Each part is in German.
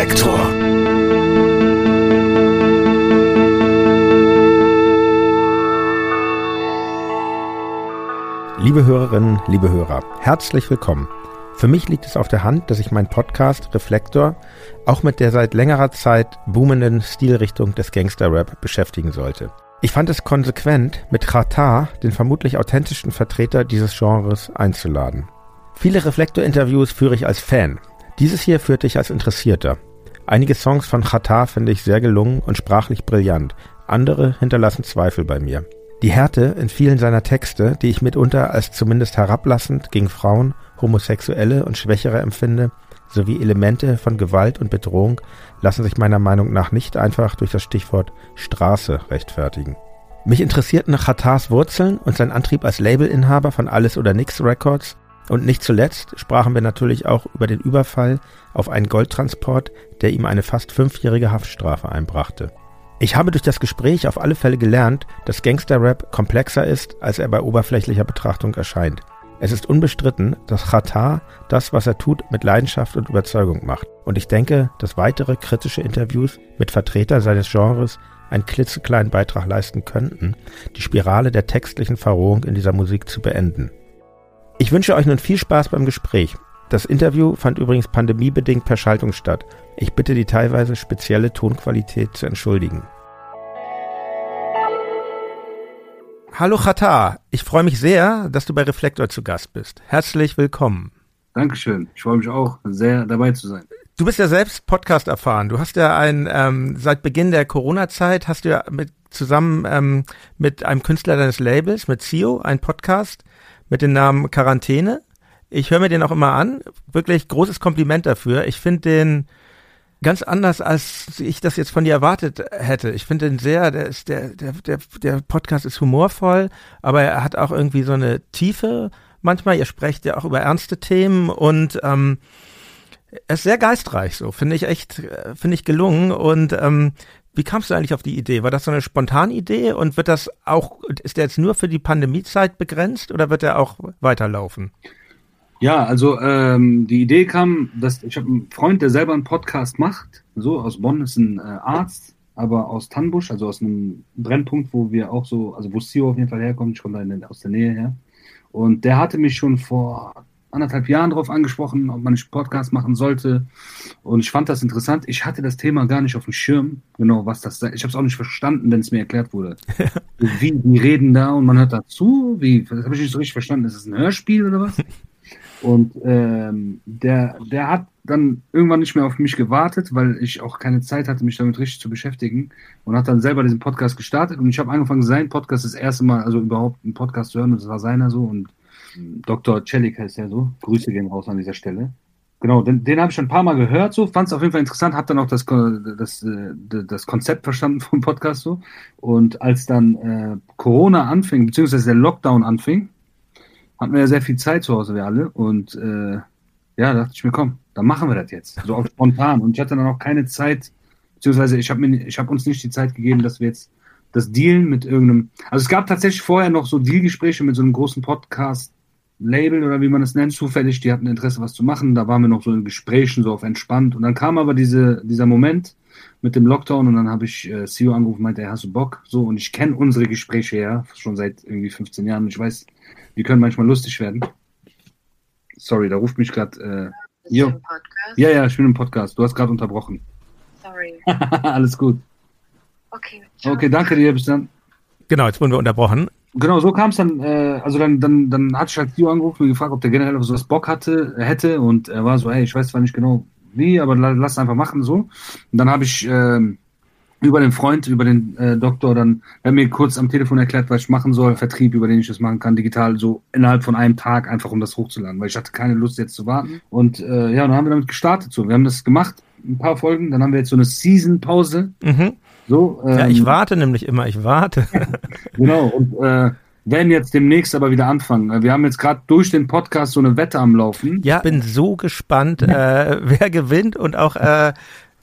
Reflektor. Liebe Hörerinnen, liebe Hörer, herzlich willkommen. Für mich liegt es auf der Hand, dass ich meinen Podcast Reflektor auch mit der seit längerer Zeit boomenden Stilrichtung des Gangster-Rap beschäftigen sollte. Ich fand es konsequent, mit Khatar, den vermutlich authentischsten Vertreter dieses Genres, einzuladen. Viele Reflektor-Interviews führe ich als Fan. Dieses hier führte ich als Interessierter. Einige Songs von Khatar finde ich sehr gelungen und sprachlich brillant. Andere hinterlassen Zweifel bei mir. Die Härte in vielen seiner Texte, die ich mitunter als zumindest herablassend gegen Frauen, Homosexuelle und Schwächere empfinde, sowie Elemente von Gewalt und Bedrohung lassen sich meiner Meinung nach nicht einfach durch das Stichwort Straße rechtfertigen. Mich interessierten Khatars Wurzeln und sein Antrieb als Labelinhaber von Alles oder Nix Records und nicht zuletzt sprachen wir natürlich auch über den Überfall auf einen Goldtransport, der ihm eine fast fünfjährige Haftstrafe einbrachte. Ich habe durch das Gespräch auf alle Fälle gelernt, dass Gangster-Rap komplexer ist, als er bei oberflächlicher Betrachtung erscheint. Es ist unbestritten, dass Khatar das, was er tut, mit Leidenschaft und Überzeugung macht. Und ich denke, dass weitere kritische Interviews mit Vertretern seines Genres einen klitzekleinen Beitrag leisten könnten, die Spirale der textlichen Verrohung in dieser Musik zu beenden. Ich wünsche euch nun viel Spaß beim Gespräch. Das Interview fand übrigens pandemiebedingt per Schaltung statt. Ich bitte die teilweise spezielle Tonqualität zu entschuldigen. Hallo Chata, ich freue mich sehr, dass du bei Reflektor zu Gast bist. Herzlich willkommen. Dankeschön. Ich freue mich auch, sehr dabei zu sein. Du bist ja selbst Podcast erfahren. Du hast ja ein ähm, seit Beginn der Corona-Zeit hast du ja mit zusammen ähm, mit einem Künstler deines Labels, mit Zio, einen Podcast mit dem Namen Quarantäne. Ich höre mir den auch immer an. Wirklich großes Kompliment dafür. Ich finde den ganz anders, als ich das jetzt von dir erwartet hätte. Ich finde den sehr, der ist, der, der, der, der Podcast ist humorvoll, aber er hat auch irgendwie so eine Tiefe manchmal. Ihr sprecht ja auch über ernste Themen und ähm, er ist sehr geistreich, so finde ich echt, äh, finde ich gelungen. Und ähm, wie kamst du eigentlich auf die Idee? War das so eine spontane Idee und wird das auch, ist der jetzt nur für die Pandemiezeit begrenzt oder wird er auch weiterlaufen? Ja, also ähm, die Idee kam, dass ich habe einen Freund, der selber einen Podcast macht, so aus Bonn ist ein äh, Arzt, aber aus Tannbusch, also aus einem Brennpunkt, wo wir auch so, also wo Sio auf jeden Fall herkommt, da aus der Nähe her. Und der hatte mich schon vor anderthalb Jahren darauf angesprochen, ob man einen Podcast machen sollte. Und ich fand das interessant. Ich hatte das Thema gar nicht auf dem Schirm, genau was das sei. Ich habe es auch nicht verstanden, wenn es mir erklärt wurde. wie, die reden da und man hört dazu. Wie, das habe ich nicht so richtig verstanden. Ist es ein Hörspiel oder was? Und ähm, der, der hat dann irgendwann nicht mehr auf mich gewartet, weil ich auch keine Zeit hatte, mich damit richtig zu beschäftigen und hat dann selber diesen Podcast gestartet und ich habe angefangen, seinen Podcast das erste Mal, also überhaupt einen Podcast zu hören und das war seiner so und Dr. Celik heißt er so. Grüße gehen raus an dieser Stelle. Genau, den, den habe ich schon ein paar Mal gehört, so, fand es auf jeden Fall interessant, habe dann auch das, das, äh, das Konzept verstanden vom Podcast so. Und als dann äh, Corona anfing, beziehungsweise der Lockdown anfing, hatten wir ja sehr viel Zeit zu Hause, wir alle. Und äh, ja, dachte ich mir, komm, dann machen wir das jetzt. So auch spontan. Und ich hatte dann auch keine Zeit, beziehungsweise ich habe hab uns nicht die Zeit gegeben, dass wir jetzt das Dealen mit irgendeinem. Also es gab tatsächlich vorher noch so Dealgespräche mit so einem großen Podcast Label oder wie man es nennt, zufällig, die hatten Interesse, was zu machen. Da waren wir noch so in Gesprächen, so auf entspannt. Und dann kam aber diese, dieser Moment mit dem Lockdown und dann habe ich äh, CEO angerufen, meinte, er hast du Bock? So, und ich kenne unsere Gespräche ja schon seit irgendwie 15 Jahren. Ich weiß, die können manchmal lustig werden. Sorry, da ruft mich gerade. Äh, jo. Ja, ja, ich bin im Podcast. Du hast gerade unterbrochen. Sorry. Alles gut. Okay. Ciao. Okay, danke dir. Bis dann. Genau, jetzt wurden wir unterbrochen. Genau, so kam es dann, äh, also dann, dann, dann hatte ich halt Tio angerufen und gefragt, ob der generell auf sowas Bock hatte, hätte und er war so, hey, ich weiß zwar nicht genau wie, aber lass einfach machen so. Und dann habe ich äh, über den Freund, über den äh, Doktor dann, er mir kurz am Telefon erklärt, was ich machen soll, Vertrieb, über den ich das machen kann, digital, so innerhalb von einem Tag einfach, um das hochzuladen, weil ich hatte keine Lust jetzt zu warten. Und äh, ja, dann haben wir damit gestartet so. Wir haben das gemacht, ein paar Folgen, dann haben wir jetzt so eine Season-Pause. Mhm so, ähm, ja, ich ähm, warte nämlich immer, ich warte. genau, und äh, werden jetzt demnächst aber wieder anfangen. Wir haben jetzt gerade durch den Podcast so eine Wette am Laufen. Ja, bin so gespannt, äh, wer gewinnt und auch äh,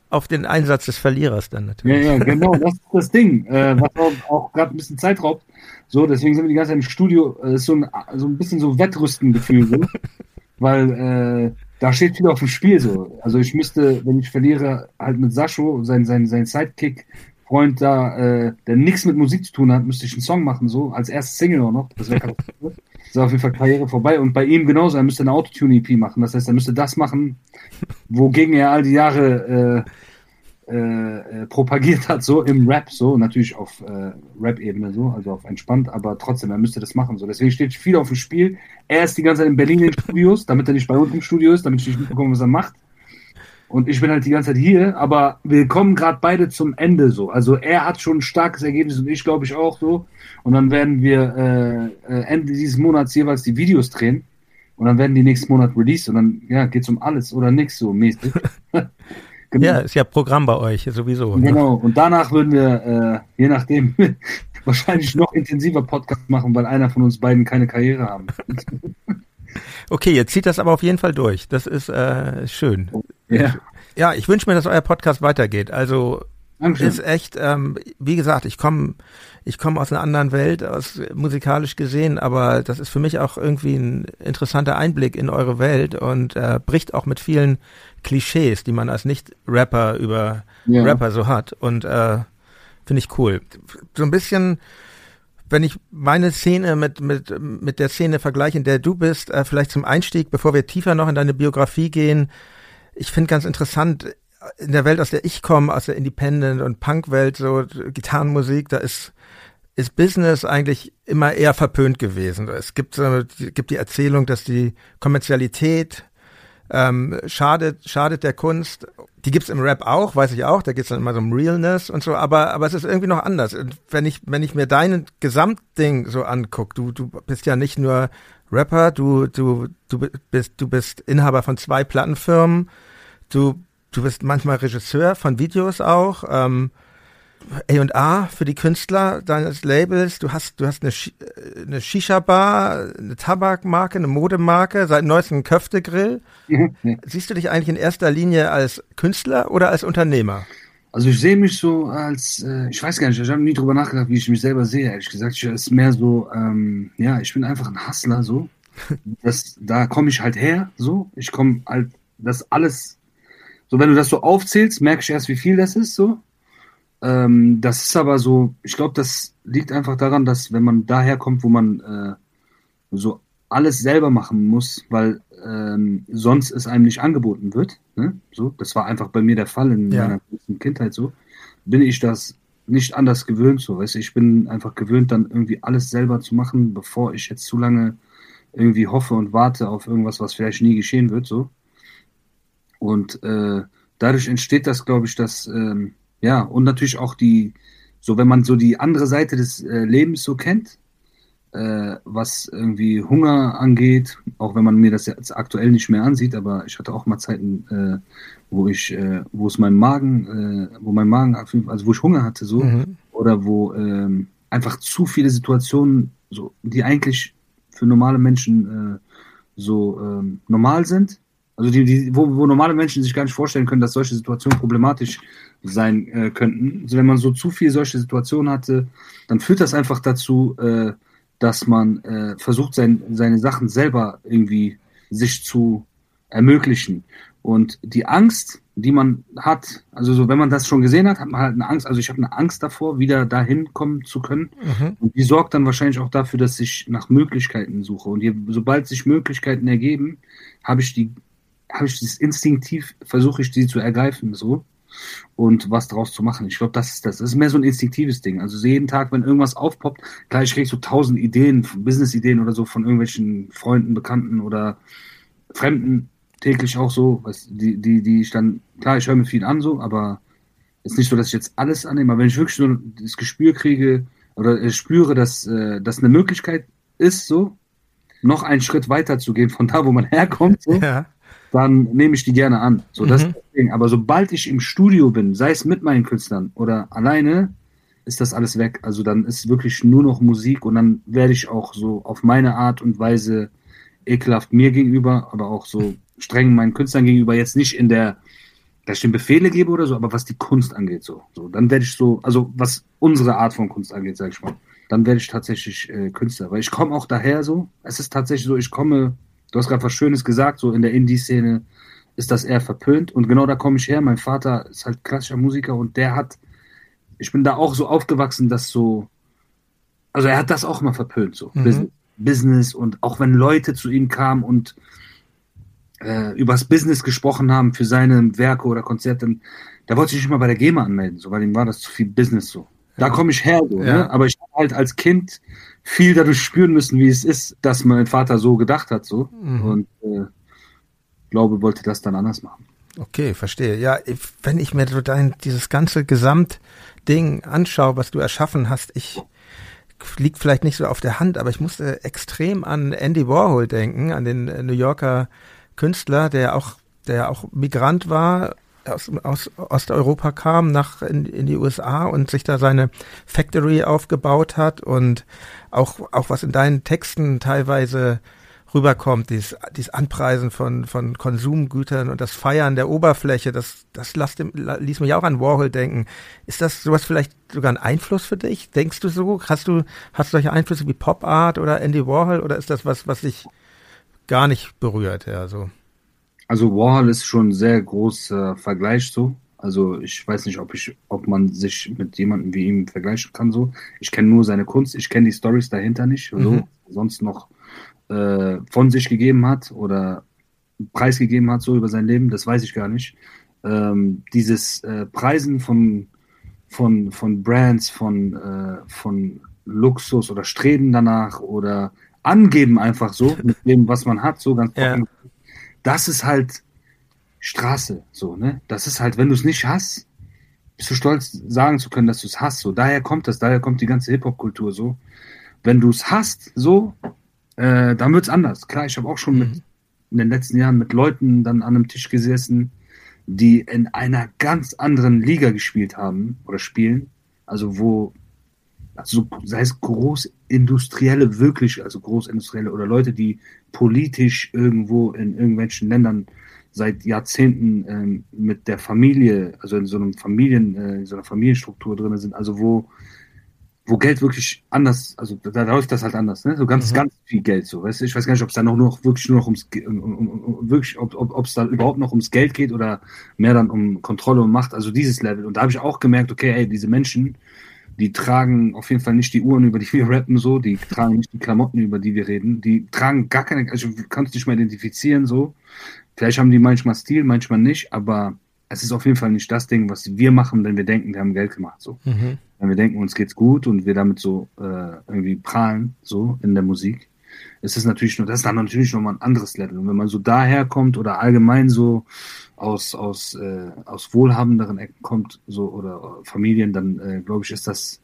auf den Einsatz des Verlierers dann natürlich. Ja, ja, genau, das ist das Ding, äh, was auch, auch gerade ein bisschen Zeit raubt. So, deswegen sind wir die ganze Zeit im Studio, äh, ist so ein, so ein bisschen so Wettrüsten-Gefühl, so, weil äh, da steht viel auf dem Spiel so. Also ich müsste, wenn ich verliere, halt mit Sascho, sein, sein, sein Sidekick, Freund da, äh, der nichts mit Musik zu tun hat, müsste ich einen Song machen, so, als erstes Single auch noch. Das wäre Das ist auf jeden Fall Karriere vorbei. Und bei ihm genauso, er müsste eine Autotune-EP machen. Das heißt, er müsste das machen, wogegen er all die Jahre äh, äh, äh, propagiert hat, so im Rap, so natürlich auf äh, Rap-Ebene, so, also auf entspannt, aber trotzdem, er müsste das machen. So. Deswegen steht viel auf dem Spiel. Er ist die ganze Zeit in Berlin in Studios, damit er nicht bei uns im Studio ist, damit ich nicht mitbekomme, was er macht. Und ich bin halt die ganze Zeit hier, aber wir kommen gerade beide zum Ende so. Also er hat schon ein starkes Ergebnis und ich glaube ich auch so. Und dann werden wir äh, äh Ende dieses Monats jeweils die Videos drehen. Und dann werden die nächsten Monat released und dann ja, geht's um alles oder nichts so mäßig. Genau. Ja, ist ja Programm bei euch sowieso. Ne? Genau, und danach würden wir, äh, je nachdem, wahrscheinlich noch intensiver Podcast machen, weil einer von uns beiden keine Karriere haben. okay, jetzt zieht das aber auf jeden Fall durch. Das ist äh, schön. Ja, ja ich wünsche mir, dass euer Podcast weitergeht. Also Dankeschön. ist echt, ähm, wie gesagt, ich komme ich komme aus einer anderen Welt, aus musikalisch gesehen, aber das ist für mich auch irgendwie ein interessanter Einblick in eure Welt und äh, bricht auch mit vielen Klischees, die man als Nicht-Rapper über ja. Rapper so hat. Und äh, finde ich cool. So ein bisschen, wenn ich meine Szene mit, mit, mit der Szene vergleiche, in der du bist, äh, vielleicht zum Einstieg, bevor wir tiefer noch in deine Biografie gehen, ich finde ganz interessant, in der Welt, aus der ich komme, aus der Independent- und Punk-Welt, so Gitarrenmusik, da ist ist Business eigentlich immer eher verpönt gewesen. Es gibt, äh, gibt die Erzählung, dass die Kommerzialität ähm, schadet, schadet der Kunst. Die gibt's im Rap auch, weiß ich auch, da geht's dann immer so um Realness und so, aber, aber es ist irgendwie noch anders. Und wenn ich, wenn ich mir dein Gesamtding so anguck, du, du bist ja nicht nur Rapper, du, du, du bist, du bist Inhaber von zwei Plattenfirmen, du, du bist manchmal Regisseur von Videos auch, ähm, A&A für die Künstler deines Labels. Du hast, du hast eine, eine Shisha-Bar, eine Tabakmarke, eine Modemarke, seit neuestem Köftegrill. Mhm. Siehst du dich eigentlich in erster Linie als Künstler oder als Unternehmer? Also ich sehe mich so als, äh, ich weiß gar nicht, ich habe nie drüber nachgedacht, wie ich mich selber sehe, ehrlich gesagt. Ich ist mehr so, ähm, ja, ich bin einfach ein Hustler, so. Das, da komme ich halt her, so. Ich komme halt, das alles, so wenn du das so aufzählst, merke ich erst, wie viel das ist, so. Ähm, das ist aber so, ich glaube, das liegt einfach daran, dass wenn man daher kommt, wo man äh, so alles selber machen muss, weil ähm, sonst es einem nicht angeboten wird. Ne? So, das war einfach bei mir der Fall in ja. meiner Kindheit so. Bin ich das nicht anders gewöhnt, so weißt du, ich bin einfach gewöhnt, dann irgendwie alles selber zu machen, bevor ich jetzt zu lange irgendwie hoffe und warte auf irgendwas, was vielleicht nie geschehen wird, so. Und äh, dadurch entsteht das, glaube ich, dass ähm, ja, und natürlich auch die, so wenn man so die andere Seite des äh, Lebens so kennt, äh, was irgendwie Hunger angeht, auch wenn man mir das jetzt aktuell nicht mehr ansieht, aber ich hatte auch mal Zeiten, äh, wo ich, äh, wo es meinem Magen, äh, wo mein Magen, also wo ich Hunger hatte, so, mhm. oder wo ähm, einfach zu viele Situationen, so, die eigentlich für normale Menschen äh, so ähm, normal sind, also die, die, wo, wo normale Menschen sich gar nicht vorstellen können, dass solche Situationen problematisch sein äh, könnten. Also wenn man so zu viel solche Situationen hatte, dann führt das einfach dazu, äh, dass man äh, versucht, sein, seine Sachen selber irgendwie sich zu ermöglichen. Und die Angst, die man hat, also so, wenn man das schon gesehen hat, hat man halt eine Angst, also ich habe eine Angst davor, wieder dahin kommen zu können. Mhm. Und die sorgt dann wahrscheinlich auch dafür, dass ich nach Möglichkeiten suche. Und je, sobald sich Möglichkeiten ergeben, habe ich die habe ich das instinktiv, versuche ich die zu ergreifen, so und was daraus zu machen. Ich glaube, das ist das. Das ist mehr so ein instinktives Ding. Also jeden Tag, wenn irgendwas aufpoppt, klar, ich kriege so tausend Ideen, Business-Ideen oder so von irgendwelchen Freunden, Bekannten oder Fremden täglich auch so, was die, die, die ich dann, klar, ich höre mir viel an so, aber es ist nicht so, dass ich jetzt alles annehme. Aber wenn ich wirklich nur das Gespür kriege oder spüre, dass äh, das eine Möglichkeit ist, so noch einen Schritt weiter zu gehen von da, wo man herkommt, so, ja dann nehme ich die gerne an. So, das mhm. Ding. Aber sobald ich im Studio bin, sei es mit meinen Künstlern oder alleine, ist das alles weg. Also dann ist wirklich nur noch Musik und dann werde ich auch so auf meine Art und Weise ekelhaft mir gegenüber, aber auch so streng meinen Künstlern gegenüber, jetzt nicht in der, dass ich den Befehle gebe oder so, aber was die Kunst angeht, so. so dann werde ich so, also was unsere Art von Kunst angeht, sag ich mal, dann werde ich tatsächlich äh, Künstler. Weil ich komme auch daher so, es ist tatsächlich so, ich komme du hast gerade was Schönes gesagt, so in der Indie-Szene ist das eher verpönt. Und genau da komme ich her. Mein Vater ist halt klassischer Musiker und der hat, ich bin da auch so aufgewachsen, dass so, also er hat das auch mal verpönt, so mhm. Business und auch wenn Leute zu ihm kamen und äh, übers Business gesprochen haben für seine Werke oder Konzerte, da wollte ich nicht mal bei der GEMA anmelden, so, weil ihm war das zu viel Business so. Da komme ich her, so, ja. ne? aber ich habe halt als Kind viel dadurch spüren müssen, wie es ist, dass mein Vater so gedacht hat, so mhm. und äh, glaube, wollte das dann anders machen. Okay, verstehe. Ja, wenn ich mir so dein dieses ganze Gesamtding anschaue, was du erschaffen hast, ich liegt vielleicht nicht so auf der Hand, aber ich musste extrem an Andy Warhol denken, an den New Yorker Künstler, der auch, der auch Migrant war, aus, aus Osteuropa kam, nach in, in die USA und sich da seine Factory aufgebaut hat und auch, auch was in deinen Texten teilweise rüberkommt, dieses, dieses Anpreisen von, von Konsumgütern und das Feiern der Oberfläche, das, das lasst, ließ mich auch an Warhol denken. Ist das sowas vielleicht sogar ein Einfluss für dich? Denkst du so? Hast du, hast du solche Einflüsse wie Pop Art oder Andy Warhol oder ist das was, was dich gar nicht berührt, ja, so. Also Warhol ist schon ein sehr großer Vergleich so. Also ich weiß nicht, ob ich, ob man sich mit jemandem wie ihm vergleichen kann so. Ich kenne nur seine Kunst, ich kenne die Stories dahinter nicht, so. Mhm. sonst noch äh, von sich gegeben hat oder preisgegeben hat so über sein Leben, das weiß ich gar nicht. Ähm, dieses äh, Preisen von von von Brands, von äh, von Luxus oder Streben danach oder angeben einfach so mit dem, was man hat, so ganz ja. Das ist halt Straße, so, ne? Das ist halt, wenn du es nicht hast, bist du stolz, sagen zu können, dass du es hast, so. Daher kommt das, daher kommt die ganze Hip-Hop-Kultur, so. Wenn du es hast, so, äh, dann wird es anders. Klar, ich habe auch schon mhm. mit, in den letzten Jahren mit Leuten dann an einem Tisch gesessen, die in einer ganz anderen Liga gespielt haben oder spielen. Also wo also sei es Großindustrielle wirklich, also Großindustrielle oder Leute, die politisch irgendwo in irgendwelchen Ländern seit Jahrzehnten ähm, mit der Familie, also in so einem Familien, äh, in so einer Familienstruktur drin sind, also wo, wo Geld wirklich anders, also da, läuft das halt anders, ne? So ganz, mhm. ganz viel Geld, so, weißt du? Ich weiß gar nicht, ob es da noch nur wirklich nur noch ums um, um, um, wirklich, ob ob es da überhaupt noch ums Geld geht oder mehr dann um Kontrolle und Macht, also dieses Level. Und da habe ich auch gemerkt, okay, ey, diese Menschen, die tragen auf jeden Fall nicht die Uhren, über die wir rappen, so, die tragen nicht die Klamotten, über die wir reden, die tragen gar keine, also du kannst nicht mal identifizieren, so. Vielleicht haben die manchmal Stil, manchmal nicht, aber es ist auf jeden Fall nicht das Ding, was wir machen, wenn wir denken, wir haben Geld gemacht, so. Mhm. Wenn wir denken, uns geht's gut und wir damit so äh, irgendwie prahlen, so in der Musik, ist es natürlich nur, das ist dann natürlich nochmal ein anderes Level. Und wenn man so daherkommt oder allgemein so aus, aus, äh, aus wohlhabenderen Ecken kommt, so oder Familien, dann äh, glaube ich, ist das,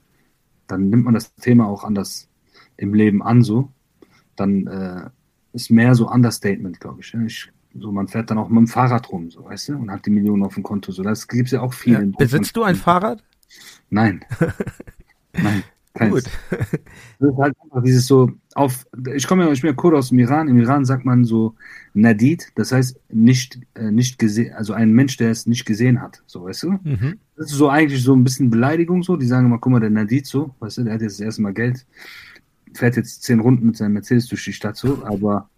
dann nimmt man das Thema auch anders im Leben an, so. Dann äh, ist mehr so Understatement, glaube ich. Ja? ich. So, man fährt dann auch mit dem Fahrrad rum, so, weißt du, und hat die Millionen auf dem Konto. So, das gibt es ja auch viel. Ja, besitzt du ein Fahrrad? Nein. Nein. Gut. Das ist halt einfach dieses so auf. Ich komme ja, ich bin ja Kurd aus dem Iran. Im Iran sagt man so Nadid, das heißt nicht, äh, nicht gesehen, also ein Mensch, der es nicht gesehen hat. So, weißt du? Mhm. Das ist so eigentlich so ein bisschen Beleidigung so. Die sagen immer, guck mal, der Nadid so, weißt du, der hat jetzt das erste Mal Geld, fährt jetzt zehn Runden mit seinem Mercedes durch die Stadt so, aber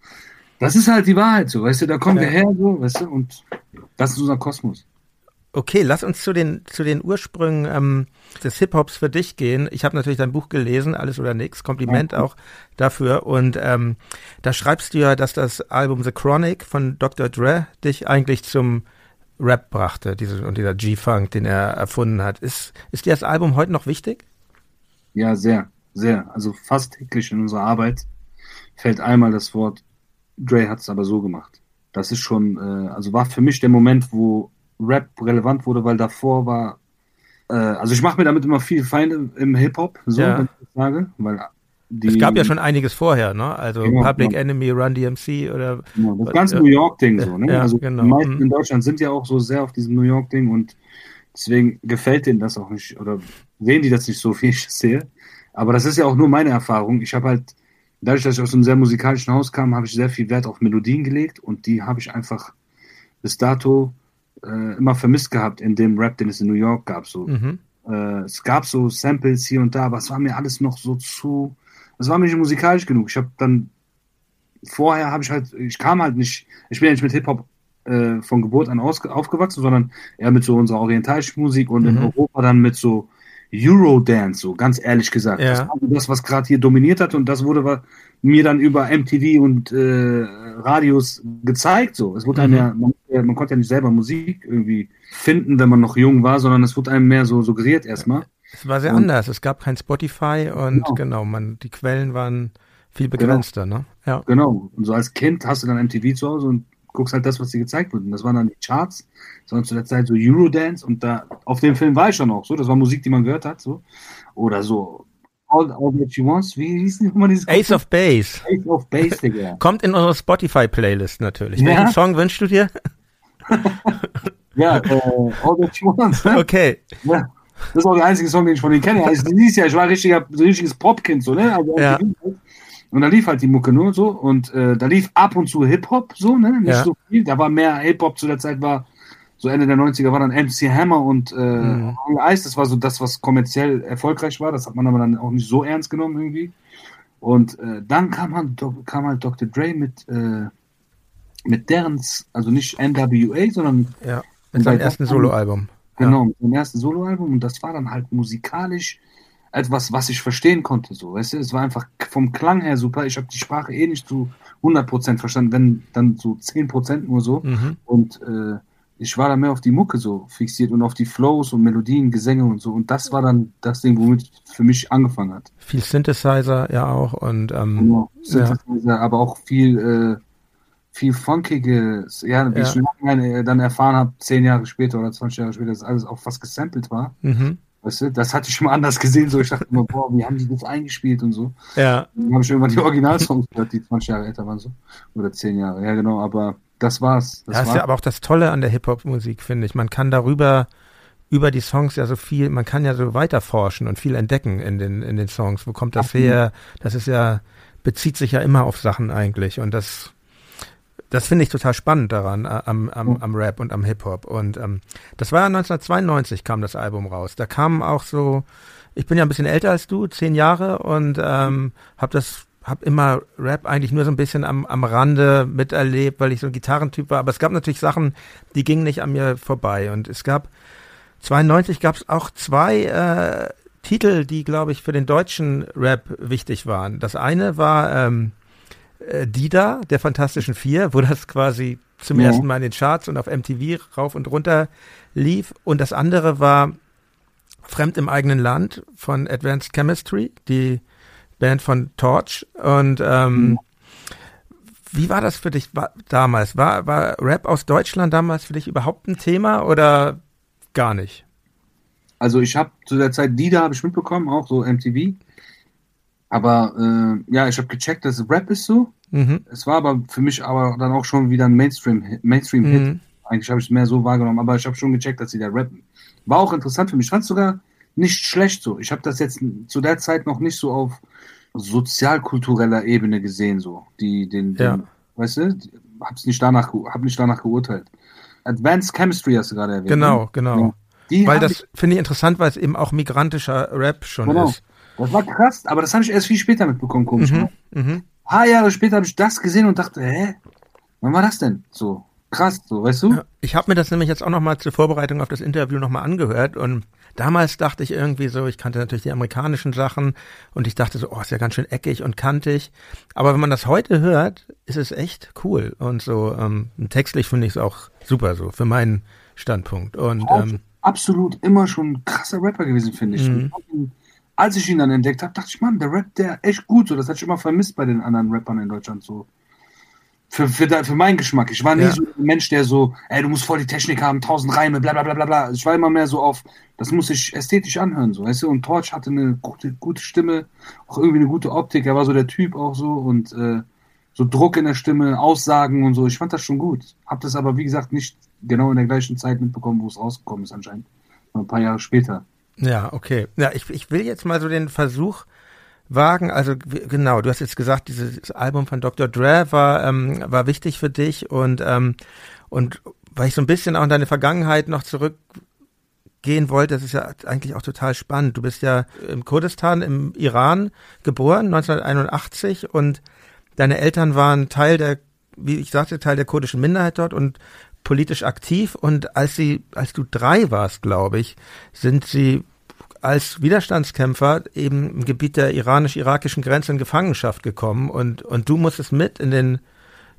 das ist halt die Wahrheit so, weißt du, da kommen ja. wir her so, weißt du, und das ist unser Kosmos. Okay, lass uns zu den, zu den Ursprüngen ähm, des Hip-Hops für dich gehen. Ich habe natürlich dein Buch gelesen, Alles oder Nix. Kompliment okay. auch dafür. Und ähm, da schreibst du ja, dass das Album The Chronic von Dr. Dre dich eigentlich zum Rap brachte, diese, und dieser G-Funk, den er erfunden hat. Ist, ist dir das Album heute noch wichtig? Ja, sehr, sehr. Also fast täglich in unserer Arbeit fällt einmal das Wort, Dre hat es aber so gemacht. Das ist schon, äh, also war für mich der Moment, wo Rap relevant wurde, weil davor war, äh, also ich mache mir damit immer viel Feinde im Hip-Hop, so, ja. wenn ich sage, weil die, es gab ja schon einiges vorher, ne? Also genau, Public genau. Enemy, Run DMC oder. Genau, das ganze äh, New York-Ding so, ne? Ja, also genau. die meisten mhm. in Deutschland sind ja auch so sehr auf diesem New York-Ding und deswegen gefällt denen das auch nicht oder sehen die das nicht so, wie ich das sehe. Aber das ist ja auch nur meine Erfahrung. Ich habe halt, dadurch, dass ich aus einem sehr musikalischen Haus kam, habe ich sehr viel Wert auf Melodien gelegt und die habe ich einfach bis dato äh, immer vermisst gehabt in dem Rap, den es in New York gab. So. Mhm. Äh, es gab so Samples hier und da, aber es war mir alles noch so zu. Es war mir nicht musikalisch genug. Ich habe dann vorher habe ich halt, ich kam halt nicht, ich bin ja nicht mit Hip-Hop äh, von Geburt an aus, aufgewachsen, sondern eher mit so unserer orientalischen Musik und mhm. in Europa dann mit so Eurodance, so ganz ehrlich gesagt. Ja. Das war das, was gerade hier dominiert hat und das wurde mir dann über MTV und äh, Radios gezeigt. So, es wurde mhm. einem ja, man, man, konnte ja nicht selber Musik irgendwie finden, wenn man noch jung war, sondern es wurde einem mehr so suggeriert erstmal. Es war sehr und, anders. Es gab kein Spotify und genau, genau man, die Quellen waren viel genau. begrenzter, genau. ne? Ja. Genau. Und so als Kind hast du dann MTV zu Hause und guckst halt das, was dir gezeigt wird. Und das waren dann die Charts, sondern zu der Zeit so Eurodance und da auf dem Film war ich schon auch so. Das war Musik, die man gehört hat, so. Oder so. All, all That You Want, wie hieß denn immer dieses Ace of Base. Ace of Base, Digga. Kommt in unsere Spotify-Playlist natürlich. Ja? Welchen Song wünschst du dir? ja, äh, All That You Want. Ne? Okay. Ja. Das ist auch der einzige Song, den ich von denen kenne. Also, Jahr, ich war ein richtiger, richtiges Popkind, so, ne? Also, ja. Und da lief halt die Mucke nur so und äh, da lief ab und zu Hip-Hop so, ne? Nicht ja. so viel. Da war mehr Hip-Hop zu der Zeit, war so Ende der 90er war dann MC Hammer und äh, mhm. Ice. Das war so das, was kommerziell erfolgreich war. Das hat man aber dann auch nicht so ernst genommen irgendwie. Und äh, dann kam halt, kam halt Dr. Dre mit, äh, mit deren, also nicht NWA, sondern ja, mit seinem ersten Soloalbum. Genau, mit seinem ersten Soloalbum. Und das war dann halt musikalisch etwas, was ich verstehen konnte. So, weißt du, es war einfach vom Klang her super. Ich habe die Sprache eh nicht zu 100% verstanden, wenn dann so 10% nur so. Mhm. Und äh, ich war da mehr auf die Mucke so fixiert und auf die Flows und Melodien, Gesänge und so. Und das war dann das Ding, womit für mich angefangen hat. Viel Synthesizer ja auch und ähm, genau, Synthesizer, ja. aber auch viel, äh, viel funkiges, ja, wie ja. ich lange dann erfahren habe, zehn Jahre später oder 20 Jahre später, dass alles auch fast gesampelt war. Mhm. Weißt du, das hatte ich schon mal anders gesehen. So, ich dachte immer, boah, wie haben die das eingespielt und so. Ja. Dann habe ich irgendwann die Originalsongs gehört, die 20 Jahre älter waren so. Oder 10 Jahre. Ja, genau, aber das war's. Das, das ist ja aber auch das Tolle an der Hip-Hop-Musik, finde ich. Man kann darüber, über die Songs ja so viel, man kann ja so weiter forschen und viel entdecken in den, in den Songs. Wo kommt das Absolut. her? Das ist ja, bezieht sich ja immer auf Sachen eigentlich. Und das das finde ich total spannend daran, äh, am, am, am Rap und am Hip-Hop. Und ähm, das war ja 1992 kam das Album raus. Da kamen auch so, ich bin ja ein bisschen älter als du, zehn Jahre und ähm, habe das habe immer Rap eigentlich nur so ein bisschen am, am Rande miterlebt, weil ich so ein Gitarrentyp war. Aber es gab natürlich Sachen, die gingen nicht an mir vorbei. Und es gab 92 gab es auch zwei äh, Titel, die glaube ich für den deutschen Rap wichtig waren. Das eine war ähm, äh, Dida der Fantastischen Vier, wo das quasi zum ja. ersten Mal in den Charts und auf MTV rauf und runter lief. Und das andere war Fremd im eigenen Land von Advanced Chemistry, die Band von Torch. Und ähm, mhm. wie war das für dich war, damals? War, war Rap aus Deutschland damals für dich überhaupt ein Thema oder gar nicht? Also ich habe zu der Zeit Dida habe ich mitbekommen, auch so MTV. Aber äh, ja, ich habe gecheckt, dass Rap ist so. Mhm. Es war aber für mich aber dann auch schon wieder ein Mainstream-Hit. Mainstream mhm. Eigentlich habe ich es mehr so wahrgenommen, aber ich habe schon gecheckt, dass sie da rappen. War auch interessant für mich. Ich fand es sogar nicht schlecht so. Ich habe das jetzt zu der Zeit noch nicht so auf sozialkultureller Ebene gesehen, so. Die, den, ja. den weißt du, hab's nicht danach, hab nicht danach geurteilt. Advanced Chemistry hast du gerade erwähnt. Genau, ne? genau. Ja. weil das finde ich interessant, weil es eben auch migrantischer Rap schon genau. ist. Das war krass, aber das habe ich erst viel später mitbekommen, komisch. Mhm, mhm. Ein paar Jahre später habe ich das gesehen und dachte, hä? Wann war das denn? So krass, so, weißt du? Ich habe mir das nämlich jetzt auch nochmal zur Vorbereitung auf das Interview nochmal angehört und damals dachte ich irgendwie so, ich kannte natürlich die amerikanischen Sachen und ich dachte so, oh, ist ja ganz schön eckig und kantig. Aber wenn man das heute hört, ist es echt cool und so ähm, textlich finde ich es auch super so für meinen Standpunkt. Und ähm, absolut immer schon ein krasser Rapper gewesen, finde ich. Mhm als ich ihn dann entdeckt habe, dachte ich, Mann, der rappt der echt gut. So, das hatte ich immer vermisst bei den anderen Rappern in Deutschland. So. Für, für, für meinen Geschmack. Ich war nie ja. so ein Mensch, der so, ey, du musst voll die Technik haben, tausend Reime, bla bla bla bla bla. Ich war immer mehr so auf, das muss sich ästhetisch anhören, so, weißt du? Und Torch hatte eine gute, gute Stimme, auch irgendwie eine gute Optik. Er war so der Typ auch so und äh, so Druck in der Stimme, Aussagen und so. Ich fand das schon gut. Hab das aber, wie gesagt, nicht genau in der gleichen Zeit mitbekommen, wo es rausgekommen ist anscheinend. Ein paar Jahre später. Ja, okay. Ja, ich, ich will jetzt mal so den Versuch wagen. Also genau, du hast jetzt gesagt, dieses Album von Dr. Dre war, ähm, war wichtig für dich und, ähm, und weil ich so ein bisschen auch in deine Vergangenheit noch zurückgehen wollte, das ist ja eigentlich auch total spannend. Du bist ja im Kurdistan im Iran geboren, 1981 und deine Eltern waren Teil der, wie ich sagte, Teil der kurdischen Minderheit dort und politisch aktiv. Und als sie, als du drei warst, glaube ich, sind sie als Widerstandskämpfer eben im Gebiet der iranisch-irakischen Grenze in Gefangenschaft gekommen und, und du musstest mit in den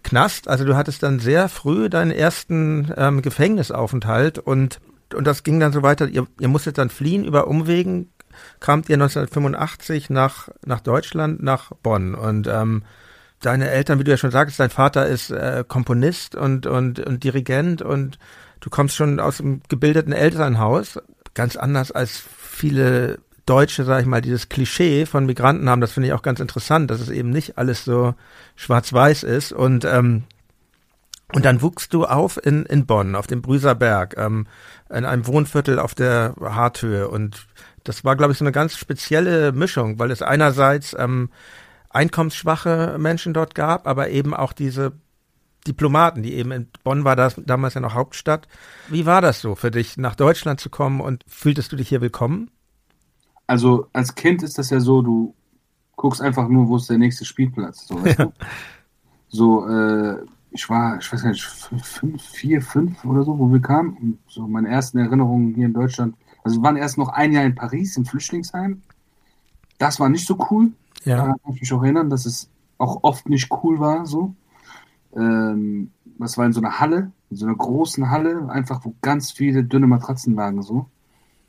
Knast. Also du hattest dann sehr früh deinen ersten ähm, Gefängnisaufenthalt und, und das ging dann so weiter. Ihr, ihr musstet dann fliehen über Umwegen, kamt ihr 1985 nach, nach Deutschland, nach Bonn und ähm, deine Eltern, wie du ja schon sagst, dein Vater ist äh, Komponist und, und, und Dirigent und du kommst schon aus einem gebildeten Elternhaus, ganz anders als viele Deutsche, sage ich mal, dieses Klischee von Migranten haben, das finde ich auch ganz interessant, dass es eben nicht alles so schwarz-weiß ist. Und ähm, und dann wuchst du auf in, in Bonn, auf dem Brüser Berg, ähm, in einem Wohnviertel auf der Harthöhe. Und das war, glaube ich, so eine ganz spezielle Mischung, weil es einerseits ähm, einkommensschwache Menschen dort gab, aber eben auch diese Diplomaten, die eben in Bonn war das damals ja noch Hauptstadt. Wie war das so für dich, nach Deutschland zu kommen und fühltest du dich hier willkommen? Also als Kind ist das ja so, du guckst einfach nur, wo ist der nächste Spielplatz. So, ja. so äh, ich war, ich weiß nicht, fünf, vier, fünf oder so, wo wir kamen. Und so meine ersten Erinnerungen hier in Deutschland. Also wir waren erst noch ein Jahr in Paris im Flüchtlingsheim. Das war nicht so cool. Ja. Da kann ich mich auch erinnern, dass es auch oft nicht cool war. So. Ähm, das war in so einer Halle, in so einer großen Halle, einfach wo ganz viele dünne Matratzen lagen. So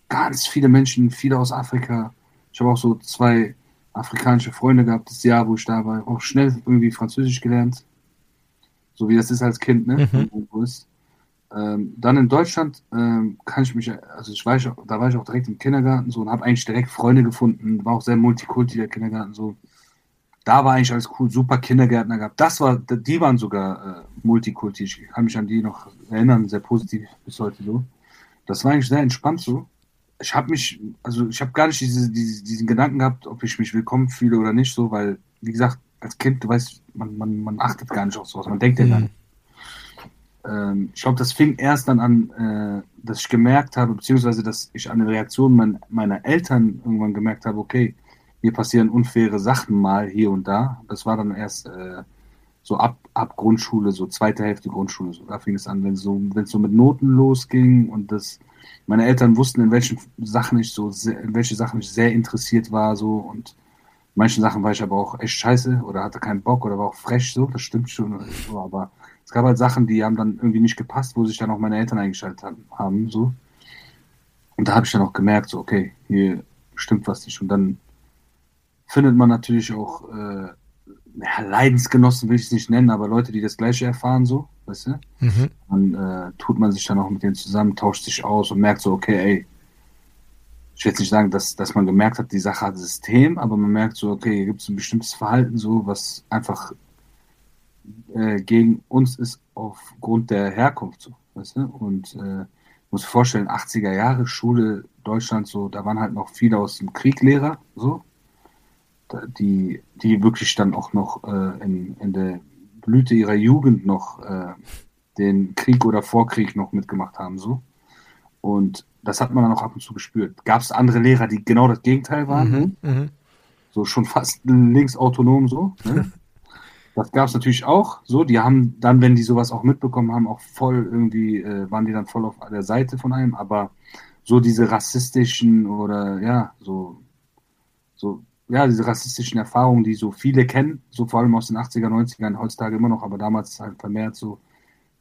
ganz viele Menschen, viele aus Afrika. Ich habe auch so zwei afrikanische Freunde gehabt, das Jahr, wo ich da war. Auch schnell irgendwie Französisch gelernt. So wie das ist als Kind, ne? Mhm. Ähm, dann in Deutschland ähm, kann ich mich, also ich war, da war ich auch direkt im Kindergarten so und habe eigentlich direkt Freunde gefunden. War auch sehr multikulti der Kindergarten so. Da war eigentlich alles cool, super Kindergärtner gehabt. Das war, die waren sogar äh, multikulti. Ich kann mich an die noch erinnern, sehr positiv bis heute so. Das war eigentlich sehr entspannt so ich habe mich, also ich habe gar nicht diese, diese, diesen Gedanken gehabt, ob ich mich willkommen fühle oder nicht, so, weil, wie gesagt, als Kind, du weißt, man, man, man achtet gar nicht auf sowas, man denkt ja gar nicht. Ähm, ich glaube, das fing erst dann an, äh, dass ich gemerkt habe, beziehungsweise dass ich an den Reaktionen mein, meiner Eltern irgendwann gemerkt habe, okay, mir passieren unfaire Sachen mal hier und da. Das war dann erst äh, so ab, ab Grundschule, so zweite Hälfte Grundschule. So. Da fing es an, wenn es so, wenn es so mit Noten losging und das meine Eltern wussten, in welchen Sachen ich so, sehr, in welche Sachen ich sehr interessiert war, so und manchen Sachen war ich aber auch echt scheiße oder hatte keinen Bock oder war auch frech, so, das stimmt schon, so, aber es gab halt Sachen, die haben dann irgendwie nicht gepasst, wo sich dann auch meine Eltern eingeschaltet haben, so. Und da habe ich dann auch gemerkt, so, okay, hier stimmt was nicht. Und dann findet man natürlich auch äh, ja, Leidensgenossen will ich es nicht nennen, aber Leute, die das Gleiche erfahren, so, weißt du? Mhm. Dann äh, tut man sich dann auch mit denen zusammen, tauscht sich aus und merkt so, okay, ey, ich will jetzt nicht sagen, dass, dass man gemerkt hat, die Sache hat System, aber man merkt so, okay, hier gibt es ein bestimmtes Verhalten, so, was einfach äh, gegen uns ist aufgrund der Herkunft, so, weißt du? Und äh, muss vorstellen, 80er Jahre Schule Deutschland, so, da waren halt noch viele aus dem Krieg Lehrer, so, die, die wirklich dann auch noch äh, in, in der Blüte ihrer Jugend noch äh, den Krieg oder Vorkrieg noch mitgemacht haben. so Und das hat man dann auch ab und zu gespürt. Gab es andere Lehrer, die genau das Gegenteil waren? Mhm, mh. So schon fast linksautonom so. Ne? Das gab es natürlich auch. So, die haben dann, wenn die sowas auch mitbekommen haben, auch voll irgendwie, äh, waren die dann voll auf der Seite von einem, aber so diese rassistischen oder ja, so, so ja, diese rassistischen Erfahrungen, die so viele kennen, so vor allem aus den 80er, 90ern, heutzutage immer noch, aber damals halt vermehrt so,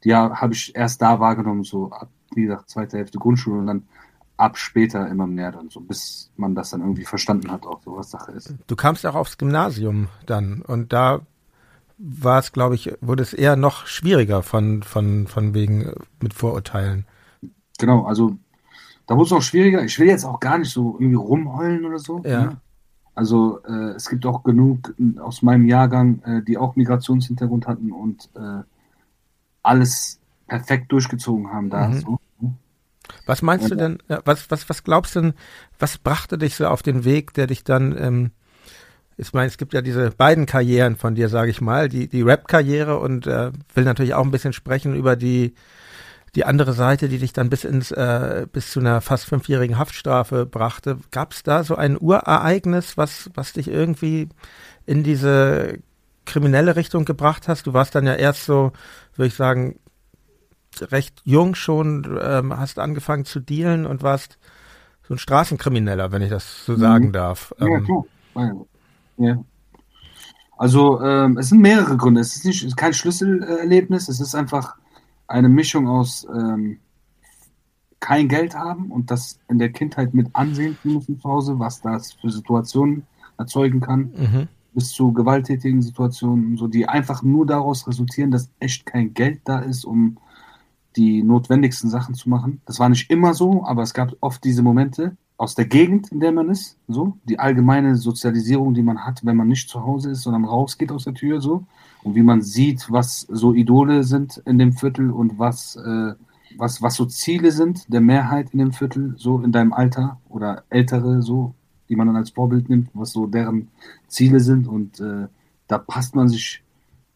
die habe ich erst da wahrgenommen, so ab, wie gesagt, zweite Hälfte Grundschule und dann ab später immer mehr dann so, bis man das dann irgendwie verstanden hat, auch so was Sache ist. Du kamst auch aufs Gymnasium dann und da war es, glaube ich, wurde es eher noch schwieriger von, von, von wegen äh, mit Vorurteilen. Genau, also da wurde es auch schwieriger. Ich will jetzt auch gar nicht so irgendwie rumheulen oder so. Ja. Ne? Also äh, es gibt auch genug äh, aus meinem Jahrgang, äh, die auch Migrationshintergrund hatten und äh, alles perfekt durchgezogen haben da. Mhm. So. Ne? Was meinst du denn, was, was, was glaubst du denn, was brachte dich so auf den Weg, der dich dann, ähm, ich meine, es gibt ja diese beiden Karrieren von dir, sage ich mal, die, die Rap-Karriere und äh, will natürlich auch ein bisschen sprechen über die die andere Seite, die dich dann bis ins äh, bis zu einer fast fünfjährigen Haftstrafe brachte. Gab es da so ein Urereignis, was was dich irgendwie in diese kriminelle Richtung gebracht hast. Du warst dann ja erst so, würde ich sagen, recht jung schon, ähm, hast angefangen zu dealen und warst so ein Straßenkrimineller, wenn ich das so mhm. sagen darf. Ja, ähm, klar. Ja. Also ähm, es sind mehrere Gründe. Es ist nicht es ist kein Schlüsselerlebnis, es ist einfach eine Mischung aus ähm, kein Geld haben und das in der Kindheit mit ansehen müssen zu Hause, was das für Situationen erzeugen kann, mhm. bis zu gewalttätigen Situationen, so die einfach nur daraus resultieren, dass echt kein Geld da ist, um die notwendigsten Sachen zu machen. Das war nicht immer so, aber es gab oft diese Momente aus der Gegend, in der man ist, so die allgemeine Sozialisierung, die man hat, wenn man nicht zu Hause ist, sondern rausgeht aus der Tür, so und wie man sieht, was so Idole sind in dem Viertel und was äh, was was so Ziele sind der Mehrheit in dem Viertel, so in deinem Alter oder ältere, so die man dann als Vorbild nimmt, was so deren Ziele sind und äh, da passt man sich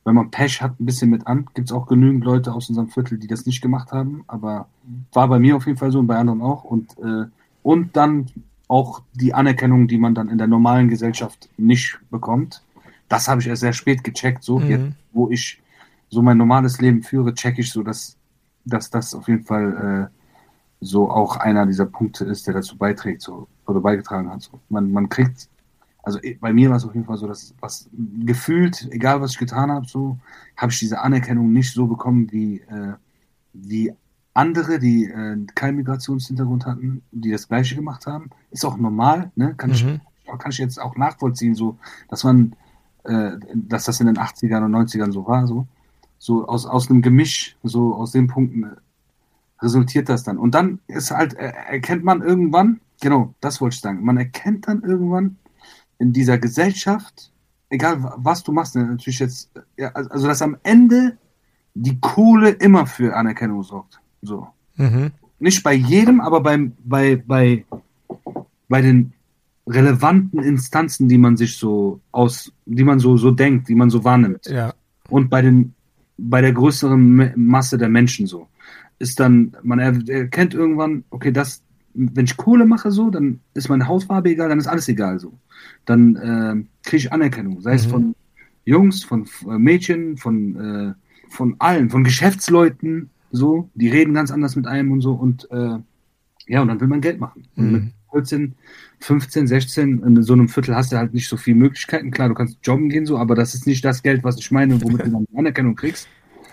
wenn man Pech hat, ein bisschen mit an. Gibt es auch genügend Leute aus unserem Viertel, die das nicht gemacht haben, aber war bei mir auf jeden Fall so und bei anderen auch. Und, äh, und dann auch die Anerkennung, die man dann in der normalen Gesellschaft nicht bekommt. Das habe ich erst sehr spät gecheckt, so mhm. jetzt, wo ich so mein normales Leben führe, checke ich so, dass, dass das auf jeden Fall äh, so auch einer dieser Punkte ist, der dazu beiträgt, so, oder beigetragen hat. So. Man, man kriegt also eh, bei mir war es auf jeden Fall so, dass was gefühlt, egal was ich getan habe, so habe ich diese Anerkennung nicht so bekommen wie, äh, wie andere, die äh, keinen Migrationshintergrund hatten, die das Gleiche gemacht haben. Ist auch normal, ne? Kann, mhm. ich, kann ich jetzt auch nachvollziehen, so, dass man, äh, dass das in den 80ern und 90ern so war, so. So aus, aus einem Gemisch, so aus den Punkten äh, resultiert das dann. Und dann ist halt, äh, erkennt man irgendwann, genau, das wollte ich sagen, man erkennt dann irgendwann, in dieser Gesellschaft, egal was du machst, ne, natürlich jetzt, ja, also dass am Ende die Kohle immer für Anerkennung sorgt. So. Mhm. Nicht bei jedem, aber bei, bei, bei, bei den relevanten Instanzen, die man sich so aus, die man so, so denkt, die man so wahrnimmt. Ja. Und bei den, bei der größeren Masse der Menschen so. Ist dann, man erkennt irgendwann, okay, das, wenn ich Kohle mache so, dann ist meine Hautfarbe egal, dann ist alles egal so. Dann äh, kriege ich Anerkennung, sei mhm. es von Jungs, von äh, Mädchen, von, äh, von allen, von Geschäftsleuten, so, die reden ganz anders mit einem und so und äh, ja, und dann will man Geld machen. Und mhm. mit 14, 15, 16, in so einem Viertel hast du halt nicht so viele Möglichkeiten. Klar, du kannst jobben gehen so, aber das ist nicht das Geld, was ich meine, womit du dann Anerkennung kriegst.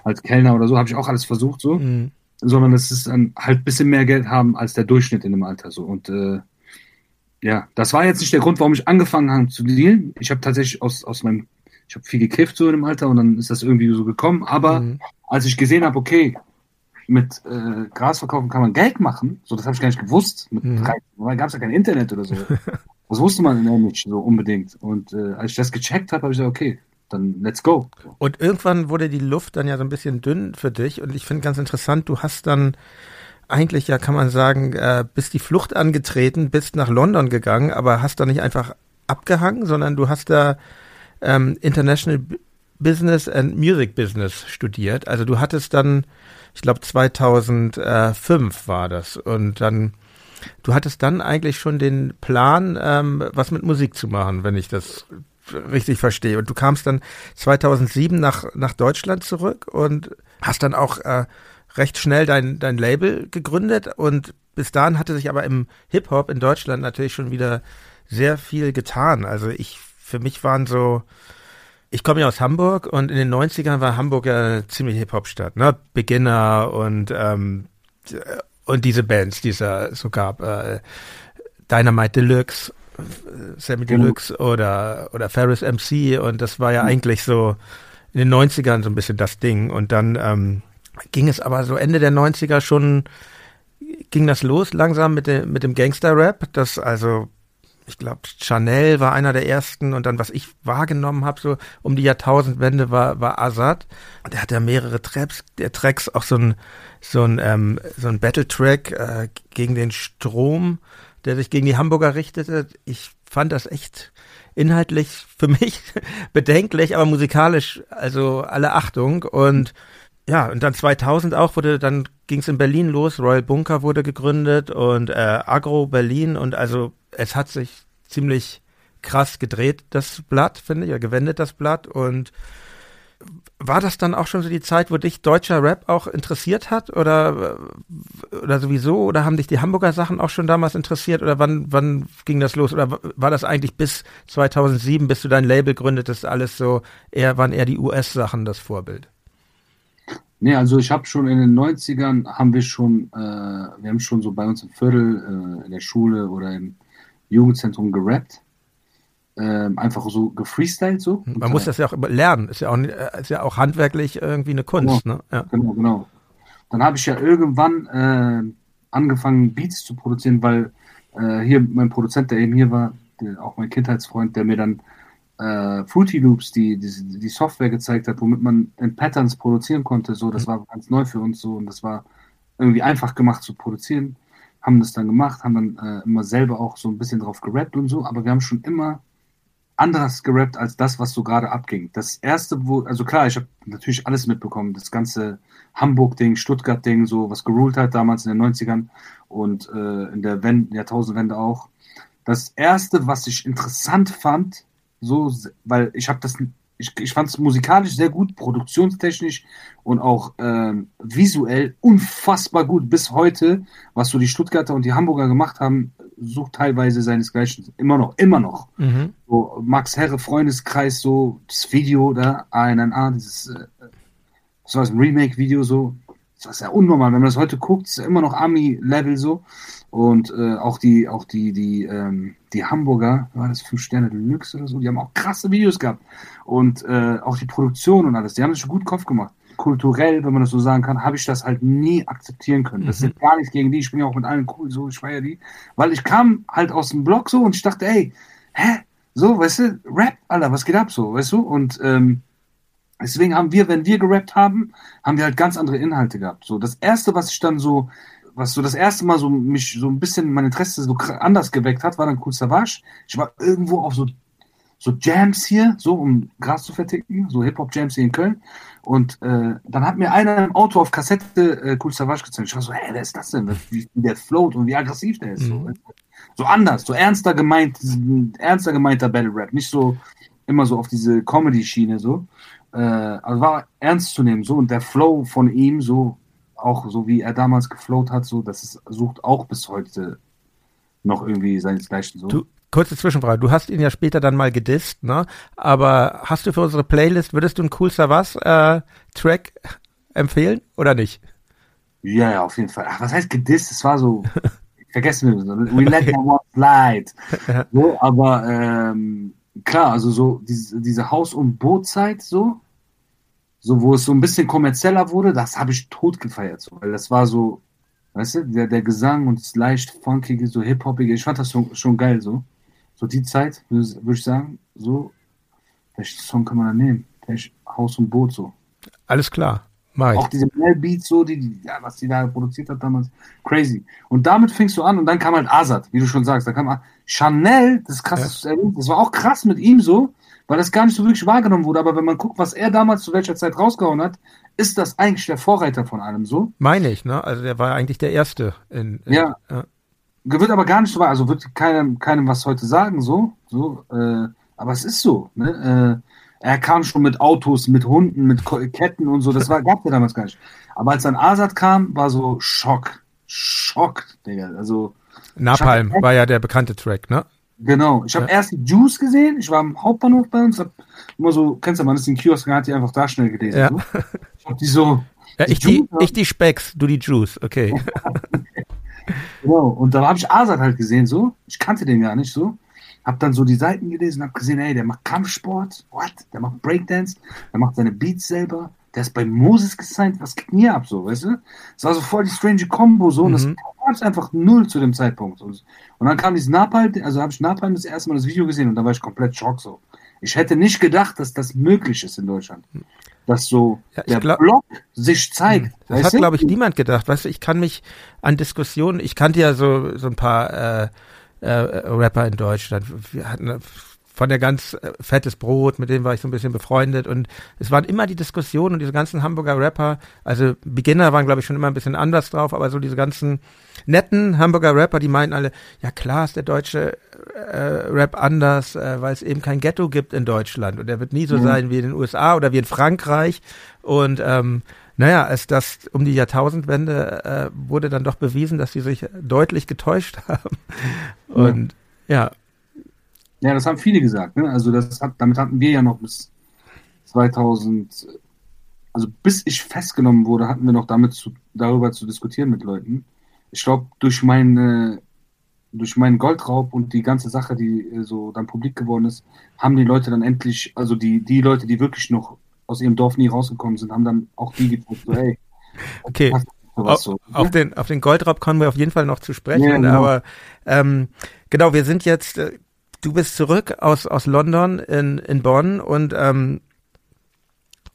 Als Kellner oder so habe ich auch alles versucht so. Mhm sondern es ist ein, halt ein bisschen mehr Geld haben als der Durchschnitt in dem Alter so. Und äh, ja, das war jetzt nicht der Grund, warum ich angefangen habe zu dealen. Ich habe tatsächlich aus, aus meinem, ich habe viel gekifft so in dem Alter und dann ist das irgendwie so gekommen. Aber mhm. als ich gesehen habe, okay, mit äh, Gras verkaufen kann man Geld machen, so das habe ich gar nicht gewusst. Mit mhm. 13, weil gab es ja kein Internet oder so. das wusste man nicht so unbedingt. Und äh, als ich das gecheckt habe, habe ich gesagt, okay, dann let's go. Und irgendwann wurde die Luft dann ja so ein bisschen dünn für dich und ich finde ganz interessant, du hast dann eigentlich ja, kann man sagen, äh, bist die Flucht angetreten, bist nach London gegangen, aber hast da nicht einfach abgehangen, sondern du hast da ähm, International Business and Music Business studiert. Also du hattest dann, ich glaube 2005 war das und dann du hattest dann eigentlich schon den Plan, ähm, was mit Musik zu machen, wenn ich das richtig verstehe. Und du kamst dann 2007 nach, nach Deutschland zurück und hast dann auch äh, recht schnell dein, dein Label gegründet. Und bis dahin hatte sich aber im Hip-Hop in Deutschland natürlich schon wieder sehr viel getan. Also ich, für mich waren so, ich komme ja aus Hamburg und in den 90ern war Hamburg ja eine ziemlich Hip-Hop-Stadt, ne? Beginner und, ähm, und diese Bands, die es da so gab. Äh, Dynamite Deluxe Sammy Deluxe oder, oder Ferris MC und das war ja mhm. eigentlich so in den 90ern so ein bisschen das Ding und dann ähm, ging es aber so Ende der 90er schon, ging das los langsam mit, dem mit dem Gangster-Rap, das also ich glaube, Chanel war einer der ersten und dann, was ich wahrgenommen habe, so um die Jahrtausendwende war, war Azad. Und der hat ja mehrere Tracks, der Tracks, auch so ein, so ein, ähm, so ein Battle-Track äh, gegen den Strom der sich gegen die Hamburger richtete. Ich fand das echt inhaltlich für mich bedenklich, aber musikalisch also alle Achtung und ja, und dann 2000 auch wurde, dann ging es in Berlin los, Royal Bunker wurde gegründet und äh, Agro Berlin und also es hat sich ziemlich krass gedreht, das Blatt, finde ich, ja, gewendet das Blatt. Und war das dann auch schon so die Zeit, wo dich deutscher Rap auch interessiert hat oder oder sowieso oder haben dich die Hamburger Sachen auch schon damals interessiert oder wann wann ging das los oder war das eigentlich bis 2007, bis du dein Label gründetest, alles so eher waren eher die US Sachen das Vorbild? Nee, also ich habe schon in den 90ern haben wir schon äh, wir haben schon so bei uns im Viertel äh, in der Schule oder im Jugendzentrum gerappt ähm, einfach so gefreestylt so. Man muss das ja auch lernen, ist ja auch, ist ja auch handwerklich irgendwie eine Kunst. Genau, ne? ja. genau. genau. Dann habe ich ja irgendwann äh, angefangen, Beats zu produzieren, weil äh, hier mein Produzent, der eben hier war, der, auch mein Kindheitsfreund, der mir dann äh, Fruity Loops, die, die, die Software gezeigt hat, womit man in Patterns produzieren konnte. So, das mhm. war ganz neu für uns so und das war irgendwie einfach gemacht zu produzieren. Haben das dann gemacht, haben dann äh, immer selber auch so ein bisschen drauf gerappt und so, aber wir haben schon immer anderes gerappt als das, was so gerade abging. Das erste, wo, also klar, ich habe natürlich alles mitbekommen, das ganze Hamburg-Ding, Stuttgart-Ding, so was geruled hat damals in den 90ern und äh, in der Wend Jahrtausendwende auch. Das erste, was ich interessant fand, so, weil ich habe das ich, ich fand es musikalisch sehr gut, produktionstechnisch und auch ähm, visuell unfassbar gut bis heute, was so die Stuttgarter und die Hamburger gemacht haben, sucht teilweise seinesgleichen. Immer noch, immer noch. Mhm. So, Max Herre, Freundeskreis, so das Video da, ANNA, dieses, äh, das war ein Remake-Video so, das war sehr unnormal. Wenn man das heute guckt, ist ja immer noch Ami-Level so. Und äh, auch die, auch die, die, ähm, die Hamburger, war das fünf Sterne Deluxe oder so, die haben auch krasse Videos gehabt. Und äh, auch die Produktion und alles, die haben sich schon gut Kopf gemacht. Kulturell, wenn man das so sagen kann, habe ich das halt nie akzeptieren können. Das mhm. ist gar nichts gegen die, ich bin ja auch mit allen cool, so, ich feiere die. Weil ich kam halt aus dem Blog so und ich dachte, ey, hä? So, weißt du, Rap, Alter, was geht ab so, weißt du? Und ähm, deswegen haben wir, wenn wir gerappt haben, haben wir halt ganz andere Inhalte gehabt. So, das erste, was ich dann so was so das erste Mal so mich so ein bisschen mein Interesse so anders geweckt hat, war dann Cool Savage. Ich war irgendwo auf so, so Jams hier, so um Gras zu verticken, so Hip-Hop-Jams hier in Köln. Und äh, dann hat mir einer im Auto auf Kassette äh, Cool Savage gezeigt. Ich war so, hä, wer ist das denn? Wie, wie der float und wie aggressiv der ist. Mhm. So, so anders, so ernster gemeint, ernster gemeinter Battle Rap, nicht so immer so auf diese Comedy-Schiene so. Äh, also war ernst zu nehmen so und der Flow von ihm so auch so wie er damals geflowt hat, so, das ist, sucht auch bis heute noch irgendwie seinesgleichen so. Du, kurze Zwischenfrage, du hast ihn ja später dann mal gedisst, ne? Aber hast du für unsere Playlist, würdest du einen Cool Savas äh, Track empfehlen oder nicht? Ja, ja, auf jeden Fall. Ach, was heißt gedisst? Es war so, vergessen wir, so, we let okay. one slide. so, aber ähm, klar, also so diese, diese Haus- und Bootzeit so, so wo es so ein bisschen kommerzieller wurde, das habe ich tot gefeiert, so, weil das war so, weißt du, der, der Gesang und das leicht funkige, so hip-hopige, ich fand das schon, schon geil, so. So die Zeit, würde würd ich sagen, so, welchen Song kann man da nehmen? Welch Haus und Boot, so. Alles klar. Mach ich. Auch diese Mel-Beats, so, die, die, ja, was die da produziert hat damals, crazy. Und damit fingst du an und dann kam halt Azad, wie du schon sagst, da kam Chanel, das ist krass, ja. das war auch krass mit ihm so, weil das gar nicht so wirklich wahrgenommen wurde. Aber wenn man guckt, was er damals zu welcher Zeit rausgehauen hat, ist das eigentlich der Vorreiter von allem so. Meine ich, ne? Also der war eigentlich der Erste. In, in, ja. ja. Wird aber gar nicht so wahr. Also wird keinem, keinem was heute sagen, so. so äh, aber es ist so. Ne? Äh, er kam schon mit Autos, mit Hunden, mit Ketten und so. Das war, gab ja damals gar nicht. Aber als dann Asad kam, war so Schock. Schock, Digga. Also. Napalm war ja der bekannte Track, ne? Genau. Ich habe ja. erst die Juice gesehen. Ich war am Hauptbahnhof bei uns. Hab immer so, kennst du, man ist in den Kiosk hat die einfach da schnell gelesen. Ja. So. Ich hab die so. Ja, die ich, die, ich die Specks, du die Juice, okay. genau. Und da habe ich Asad halt gesehen, so. Ich kannte den gar nicht so. Hab dann so die Seiten gelesen, hab gesehen, ey, der macht Kampfsport, what? Der macht Breakdance, der macht seine Beats selber, der ist bei Moses gesigned, was geht mir ab, so, weißt du? Das war so voll die strange Combo, so, und das mhm. gab es einfach null zu dem Zeitpunkt. Und, und dann kam dieses Napalm, also habe ich Napalm das erste Mal das Video gesehen und da war ich komplett schock, so. Ich hätte nicht gedacht, dass das möglich ist in Deutschland. Dass so ja, der glaub, Blog sich zeigt. Hm. Das hat, glaube ich, niemand gedacht. Weißt du, ich kann mich an Diskussionen, ich kannte ja so, so ein paar äh, äh, Rapper in Deutschland. Wir hatten von der ganz äh, fettes Brot, mit dem war ich so ein bisschen befreundet und es waren immer die Diskussionen und diese ganzen Hamburger Rapper, also Beginner waren glaube ich schon immer ein bisschen anders drauf, aber so diese ganzen netten Hamburger Rapper, die meinten alle, ja klar ist der deutsche äh, Rap anders, äh, weil es eben kein Ghetto gibt in Deutschland und er wird nie so mhm. sein wie in den USA oder wie in Frankreich und ähm, naja, als das um die Jahrtausendwende äh, wurde dann doch bewiesen, dass sie sich deutlich getäuscht haben. Und ja. Ja, das haben viele gesagt. Ne? Also das hat, damit hatten wir ja noch bis 2000, also bis ich festgenommen wurde, hatten wir noch damit zu, darüber zu diskutieren mit Leuten. Ich glaube, durch meine durch meinen Goldraub und die ganze Sache, die so dann publik geworden ist, haben die Leute dann endlich, also die, die Leute, die wirklich noch aus ihrem Dorf nie rausgekommen sind, haben dann auch die gezeigt, so, hey, okay. Auf, so, auf, ne? den, auf den Goldraub kommen wir auf jeden Fall noch zu sprechen, ja, genau. aber ähm, genau, wir sind jetzt, äh, du bist zurück aus, aus London in, in Bonn und ähm,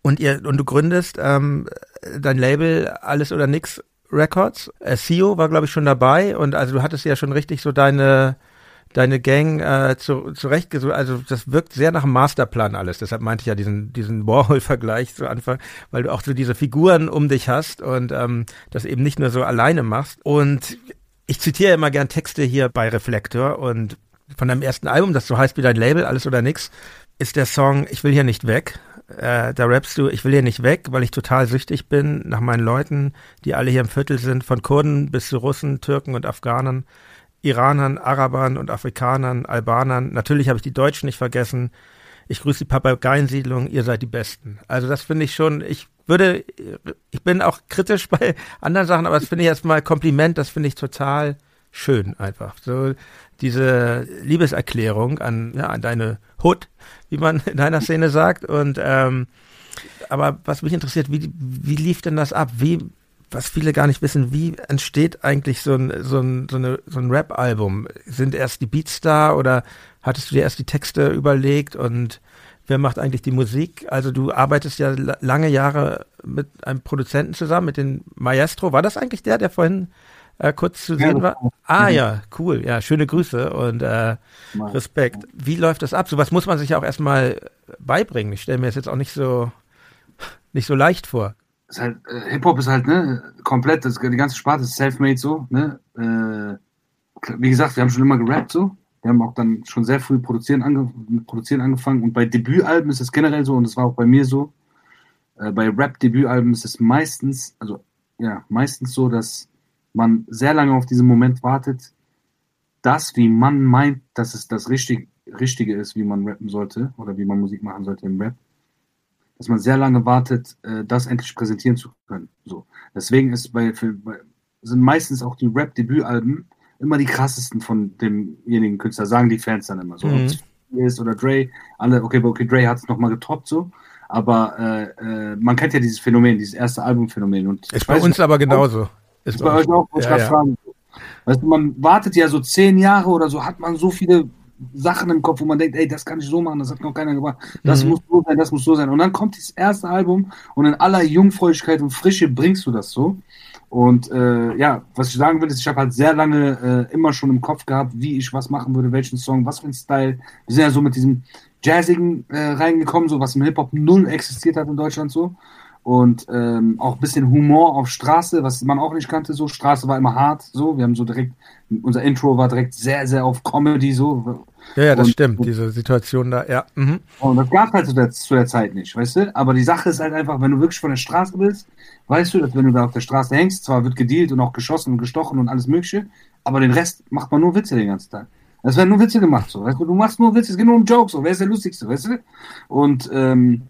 und ihr und du gründest ähm, dein Label Alles oder Nix Records. Äh, CEO war glaube ich schon dabei und also du hattest ja schon richtig so deine deine Gang äh, zu, zurechtgesucht. Also das wirkt sehr nach einem Masterplan alles. Deshalb meinte ich ja diesen, diesen Warhol-Vergleich zu Anfang, weil du auch so diese Figuren um dich hast und ähm, das eben nicht nur so alleine machst. Und ich zitiere immer gern Texte hier bei Reflektor und von deinem ersten Album, das so heißt wie dein Label, alles oder nix, ist der Song Ich will hier nicht weg. Äh, da rappst du, ich will hier nicht weg, weil ich total süchtig bin nach meinen Leuten, die alle hier im Viertel sind, von Kurden bis zu Russen, Türken und Afghanern. Iranern, Arabern und Afrikanern, Albanern. Natürlich habe ich die Deutschen nicht vergessen. Ich grüße die Papageiensiedlung, ihr seid die Besten. Also das finde ich schon, ich würde, ich bin auch kritisch bei anderen Sachen, aber das finde ich erstmal Kompliment, das finde ich total schön einfach. So diese Liebeserklärung an, ja, an deine Hut, wie man in deiner Szene sagt. Und ähm, aber was mich interessiert, wie, wie lief denn das ab? Wie, was viele gar nicht wissen, wie entsteht eigentlich so ein, so ein, so so ein Rap-Album? Sind erst die Beats da oder hattest du dir erst die Texte überlegt und wer macht eigentlich die Musik? Also du arbeitest ja lange Jahre mit einem Produzenten zusammen, mit dem Maestro. War das eigentlich der, der vorhin äh, kurz zu sehen war? Ah mhm. ja, cool. Ja, schöne Grüße und äh, Respekt. Wie läuft das ab? So was muss man sich auch erstmal beibringen. Ich stelle mir das jetzt auch nicht so nicht so leicht vor ist halt, äh, Hip-Hop ist halt, ne, komplett, das, die ganze Sparte ist self-made so, ne. Äh, wie gesagt, wir haben schon immer gerappt so. Wir haben auch dann schon sehr früh produzieren, ange mit produzieren angefangen. Und bei Debütalben ist es generell so, und das war auch bei mir so. Äh, bei Rap-Debütalben ist es meistens, also ja, meistens so, dass man sehr lange auf diesen Moment wartet, das, wie man meint, dass es das Richtig Richtige ist, wie man rappen sollte oder wie man Musik machen sollte im Rap dass man sehr lange wartet, äh, das endlich präsentieren zu können. So. Deswegen ist bei, für, sind meistens auch die Rap-Debütalben immer die krassesten von demjenigen Künstler, sagen die Fans dann immer so. Mhm. Ob es ist oder Dre, alle, okay, okay, Dre hat es nochmal getoppt so. Aber äh, äh, man kennt ja dieses Phänomen, dieses erste Albumphänomen. Und ist bei uns aber genauso. Ist bei euch auch, muss ja, ich ja. fragen. Weißt du, man wartet ja so zehn Jahre oder so, hat man so viele Sachen im Kopf, wo man denkt, ey, das kann ich so machen, das hat noch keiner gemacht. Das mhm. muss so sein, das muss so sein. Und dann kommt das erste Album und in aller Jungfräulichkeit und Frische bringst du das so. Und äh, ja, was ich sagen will, ist, ich habe halt sehr lange äh, immer schon im Kopf gehabt, wie ich was machen würde, welchen Song, was für ein Style. Wir sind ja so mit diesem Jazzigen äh, reingekommen, so was im Hip-Hop null existiert hat in Deutschland so und ähm, auch ein bisschen Humor auf Straße, was man auch nicht kannte. So Straße war immer hart. So, wir haben so direkt unser Intro war direkt sehr sehr auf Comedy so. Ja, ja, das und, stimmt. Diese Situation da, ja. Mhm. Und das gab halt zu der, zu der Zeit nicht, weißt du. Aber die Sache ist halt einfach, wenn du wirklich von der Straße bist, weißt du, dass wenn du da auf der Straße hängst, zwar wird gedealt und auch geschossen und gestochen und alles Mögliche, aber den Rest macht man nur Witze den ganzen Tag. Es werden nur Witze gemacht, so. Weißt du, du machst nur Witze, es geht nur um Jokes, so. Wer ist der Lustigste, weißt du? Und ähm,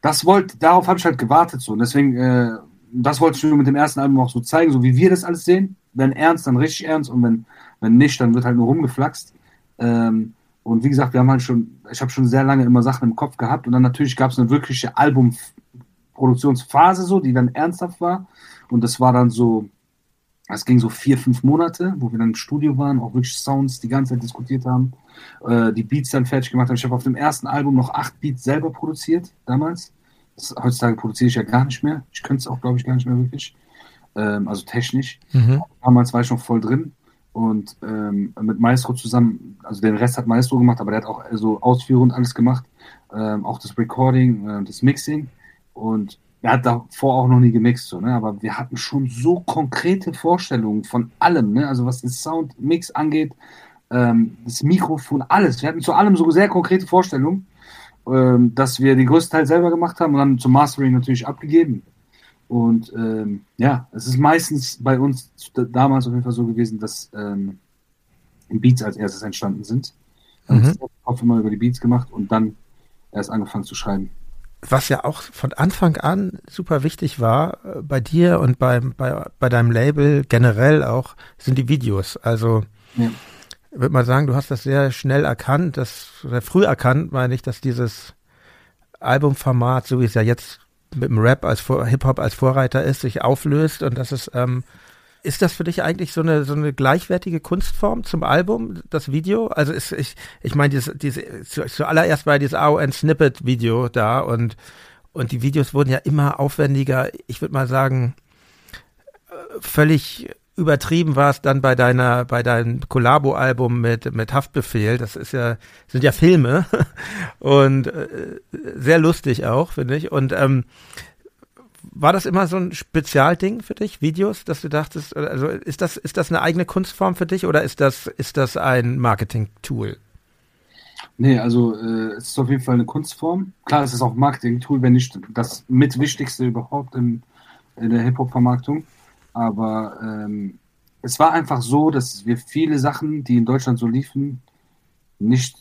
das wollte, darauf habe ich halt gewartet so. Und deswegen, äh, das wollte ich nur mit dem ersten Album auch so zeigen, so wie wir das alles sehen. Wenn ernst, dann richtig ernst und wenn, wenn nicht, dann wird halt nur rumgeflaxt. Ähm, und wie gesagt, wir haben halt schon, ich habe schon sehr lange immer Sachen im Kopf gehabt und dann natürlich gab es eine wirkliche Albumproduktionsphase so, die dann ernsthaft war. Und das war dann so, es ging so vier, fünf Monate, wo wir dann im Studio waren, auch wirklich Sounds die ganze Zeit diskutiert haben äh, die Beats dann fertig gemacht habe. Ich habe auf dem ersten Album noch acht Beats selber produziert, damals. Das, heutzutage produziere ich ja gar nicht mehr. Ich könnte es auch, glaube ich, gar nicht mehr wirklich. Ähm, also technisch. Mhm. Damals war ich noch voll drin. und ähm, mit Maestro zusammen, also den Rest hat Maestro gemacht, aber der hat auch so Ausführung und alles gemacht, ähm, auch das Recording, äh, das Mixing und er hat davor auch noch nie gemixt, so, ne? aber wir hatten schon so konkrete Vorstellungen von allem, ne? also was den Soundmix angeht, ähm, das Mikrofon, alles. Wir hatten zu allem so sehr konkrete Vorstellungen, ähm, dass wir den größten Teil selber gemacht haben und dann zum Mastering natürlich abgegeben. Und ähm, ja, es ist meistens bei uns damals auf jeden Fall so gewesen, dass ähm, Beats als erstes entstanden sind. Mhm. Ich habe immer über die Beats gemacht und dann erst angefangen zu schreiben. Was ja auch von Anfang an super wichtig war äh, bei dir und bei, bei, bei deinem Label generell auch, sind die Videos. Also ja. würde mal sagen, du hast das sehr schnell erkannt, das, sehr früh erkannt, meine ich, dass dieses Albumformat, so wie es ja jetzt mit dem Rap als Hip-Hop als Vorreiter ist, sich auflöst und das ist, ähm, ist das für dich eigentlich so eine, so eine gleichwertige Kunstform zum Album, das Video? Also ist, ich, ich meine, diese, diese, zu, zuallererst war dieses AON Snippet Video da und, und die Videos wurden ja immer aufwendiger. Ich würde mal sagen, äh, völlig übertrieben war es dann bei deiner, bei deinem Collabo-Album mit, mit Haftbefehl. Das ist ja, sind ja Filme und äh, sehr lustig auch, finde ich. Und ähm, war das immer so ein Spezialding für dich, Videos, dass du dachtest, also ist das, ist das eine eigene Kunstform für dich oder ist das, ist das ein Marketing-Tool? Nee, also äh, es ist auf jeden Fall eine Kunstform. Klar, es ist auch ein Marketing-Tool, wenn nicht das mitwichtigste überhaupt in, in der Hip-Hop-Vermarktung. Aber ähm, es war einfach so, dass wir viele Sachen, die in Deutschland so liefen, nicht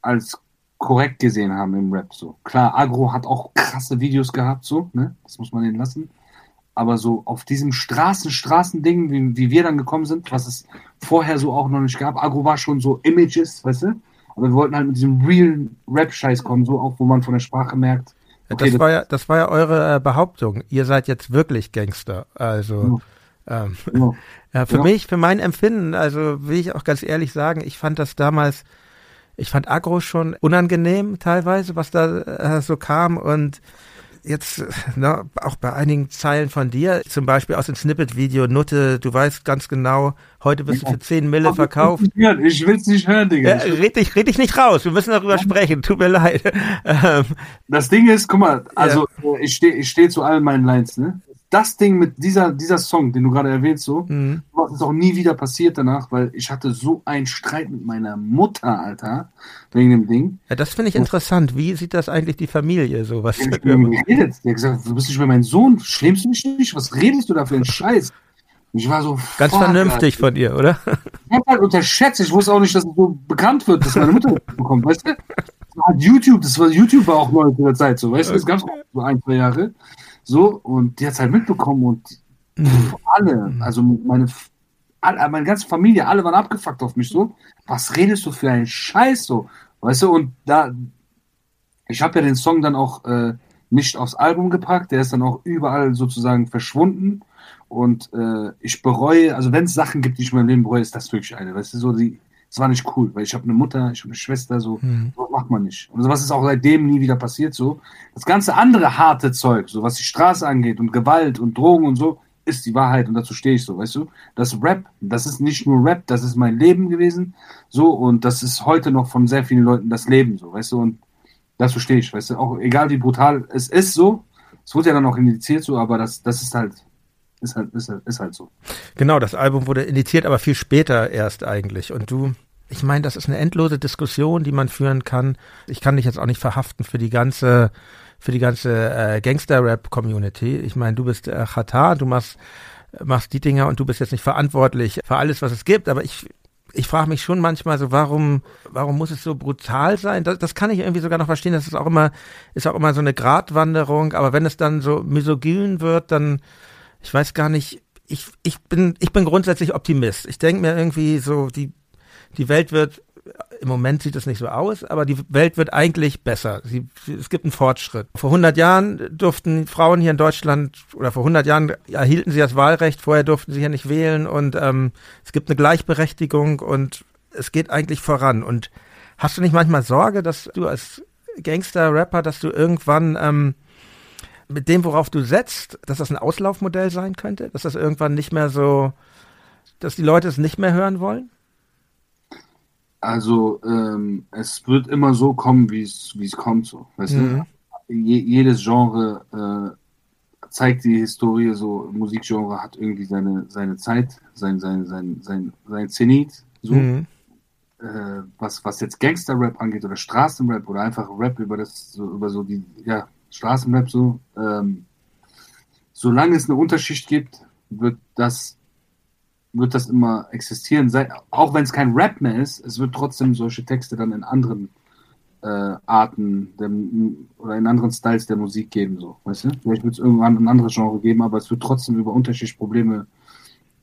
als korrekt gesehen haben im Rap. So klar, Agro hat auch krasse Videos gehabt, so, ne? Das muss man denen lassen. Aber so auf diesem Straßen, Straßending, wie, wie wir dann gekommen sind, was es vorher so auch noch nicht gab. Agro war schon so Images, weißt du? Aber wir wollten halt mit diesem real Rap-Scheiß kommen, so auch, wo man von der Sprache merkt, Okay, das, war ja, das war ja eure äh, Behauptung. Ihr seid jetzt wirklich Gangster. Also ja. Ähm, ja. ja für mich, für mein Empfinden, also will ich auch ganz ehrlich sagen, ich fand das damals, ich fand Agro schon unangenehm teilweise, was da äh, so kam und jetzt ne, auch bei einigen Zeilen von dir, zum Beispiel aus dem Snippet-Video, Nutte, du weißt ganz genau, heute wirst du für 10 Mille verkauft. Ich will es nicht hören, Digga. Ja, red, dich, red dich nicht raus, wir müssen darüber sprechen, tut mir leid. Ähm, das Ding ist, guck mal, also ja. ich stehe ich steh zu allen meinen Lines, ne? Das Ding mit dieser, dieser Song, den du gerade erwähnst, so, mhm. was ist auch nie wieder passiert danach, weil ich hatte so einen Streit mit meiner Mutter, Alter, wegen dem Ding. Ja, das finde ich interessant. Wie sieht das eigentlich die Familie so? Was ich geredet. Der hat gesagt, du bist nicht mehr mein Sohn, schlämst du mich nicht? Was redest du da für einen Scheiß? Ich war so. Ganz vernünftig Alter. von dir, oder? Ich hab halt unterschätzt. Ich wusste auch nicht, dass es so bekannt wird, dass meine Mutter bekommt, weißt du? Das war YouTube, das war YouTube war auch neu in der Zeit, so, weißt du? Das gab es so ein, zwei Jahre. So, und die hat es halt mitbekommen und mhm. alle, mhm. also meine, alle, meine ganze Familie, alle waren abgefuckt auf mich so. Was redest du für einen Scheiß so? Weißt du, und da, ich habe ja den Song dann auch äh, nicht aufs Album gepackt, der ist dann auch überall sozusagen verschwunden. Und äh, ich bereue, also wenn es Sachen gibt, die ich in meinem Leben bereue, ist das wirklich eine. Weißt du, so die, das war nicht cool, weil ich habe eine Mutter, ich habe eine Schwester, so, mhm. so macht man nicht. Und sowas ist auch seitdem nie wieder passiert, so. Das ganze andere harte Zeug, so was die Straße angeht und Gewalt und Drogen und so, ist die Wahrheit und dazu stehe ich so, weißt du? Das Rap, das ist nicht nur Rap, das ist mein Leben gewesen, so, und das ist heute noch von sehr vielen Leuten das Leben, so, weißt du, und dazu stehe ich, weißt du, auch egal wie brutal es ist, so, es wurde ja dann auch indiziert, so, aber das, das ist halt, ist halt, ist halt, ist halt so. Genau, das Album wurde initiiert, aber viel später erst eigentlich. Und du, ich meine, das ist eine endlose Diskussion, die man führen kann. Ich kann dich jetzt auch nicht verhaften für die ganze, für die ganze äh, Gangster-Rap-Community. Ich meine, du bist äh, Chata, du machst, machst die Dinger und du bist jetzt nicht verantwortlich für alles, was es gibt, aber ich, ich frage mich schon manchmal so, warum, warum muss es so brutal sein? Das, das kann ich irgendwie sogar noch verstehen. Das ist auch immer, ist auch immer so eine Gratwanderung. Aber wenn es dann so misogyn wird, dann ich weiß gar nicht, ich, ich bin, ich bin grundsätzlich Optimist. Ich denke mir irgendwie so, die, die Welt wird, im Moment sieht es nicht so aus, aber die Welt wird eigentlich besser. Sie, es gibt einen Fortschritt. Vor 100 Jahren durften Frauen hier in Deutschland, oder vor 100 Jahren erhielten sie das Wahlrecht, vorher durften sie hier nicht wählen und ähm, es gibt eine Gleichberechtigung und es geht eigentlich voran. Und hast du nicht manchmal Sorge, dass du als Gangster-Rapper, dass du irgendwann ähm, mit dem, worauf du setzt, dass das ein Auslaufmodell sein könnte, dass das irgendwann nicht mehr so dass die Leute es nicht mehr hören wollen? Also ähm, es wird immer so kommen, wie es wie es kommt, so. Weißt mhm. du? Je, jedes Genre äh, zeigt die Historie, so Musikgenre hat irgendwie seine seine Zeit, sein sein sein sein sein Zenit, so. Mhm. Äh, was was jetzt Gangster-Rap angeht oder Straßenrap oder einfach Rap über das so über so die ja Straßenrap so. Ähm, solange es eine Unterschicht gibt, wird das wird das immer existieren. auch wenn es kein Rap mehr ist, es wird trotzdem solche Texte dann in anderen äh, Arten der, oder in anderen Styles der Musik geben. So, weißt du? Vielleicht wird es irgendwann ein anderes Genre geben, aber es wird trotzdem über unterschiedliche Probleme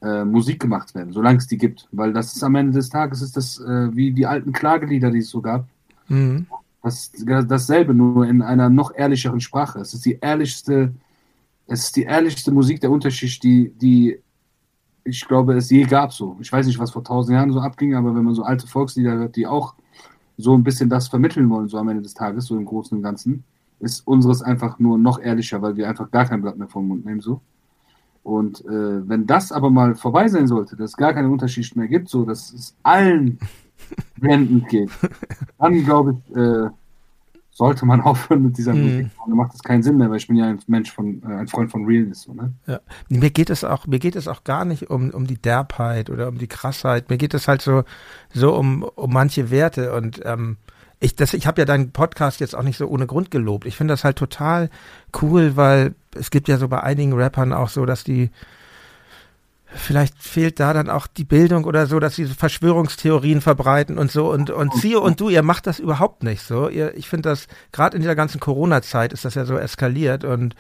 äh, Musik gemacht werden, solange es die gibt. Weil das ist am Ende des Tages ist das äh, wie die alten Klagelieder, die es so gab. Mhm. Ist dasselbe, nur in einer noch ehrlicheren Sprache. Es ist die ehrlichste, es ist die ehrlichste Musik der Unterschicht, die, die ich glaube, es je gab so. Ich weiß nicht, was vor tausend Jahren so abging, aber wenn man so alte Volkslieder hört, die auch so ein bisschen das vermitteln wollen, so am Ende des Tages, so im Großen und Ganzen, ist unseres einfach nur noch ehrlicher, weil wir einfach gar kein Blatt mehr vom Mund nehmen, so. Und äh, wenn das aber mal vorbei sein sollte, dass es gar keine Unterschicht mehr gibt, so dass es allen blendend geht, dann glaube ich, äh, sollte man aufhören mit dieser mhm. Musik. Dann macht es keinen Sinn mehr, weil ich bin ja ein Mensch von, äh, ein Freund von Realness. So, ne? ja. Mir geht es auch, mir geht es auch gar nicht um, um die Derbheit oder um die Krassheit. Mir geht es halt so, so um, um manche Werte und ähm, ich, das, ich habe ja deinen Podcast jetzt auch nicht so ohne Grund gelobt. Ich finde das halt total cool, weil es gibt ja so bei einigen Rappern auch so, dass die vielleicht fehlt da dann auch die Bildung oder so, dass sie Verschwörungstheorien verbreiten und so und und Zio und du, ihr macht das überhaupt nicht so. Ihr, ich finde das gerade in dieser ganzen Corona-Zeit ist das ja so eskaliert und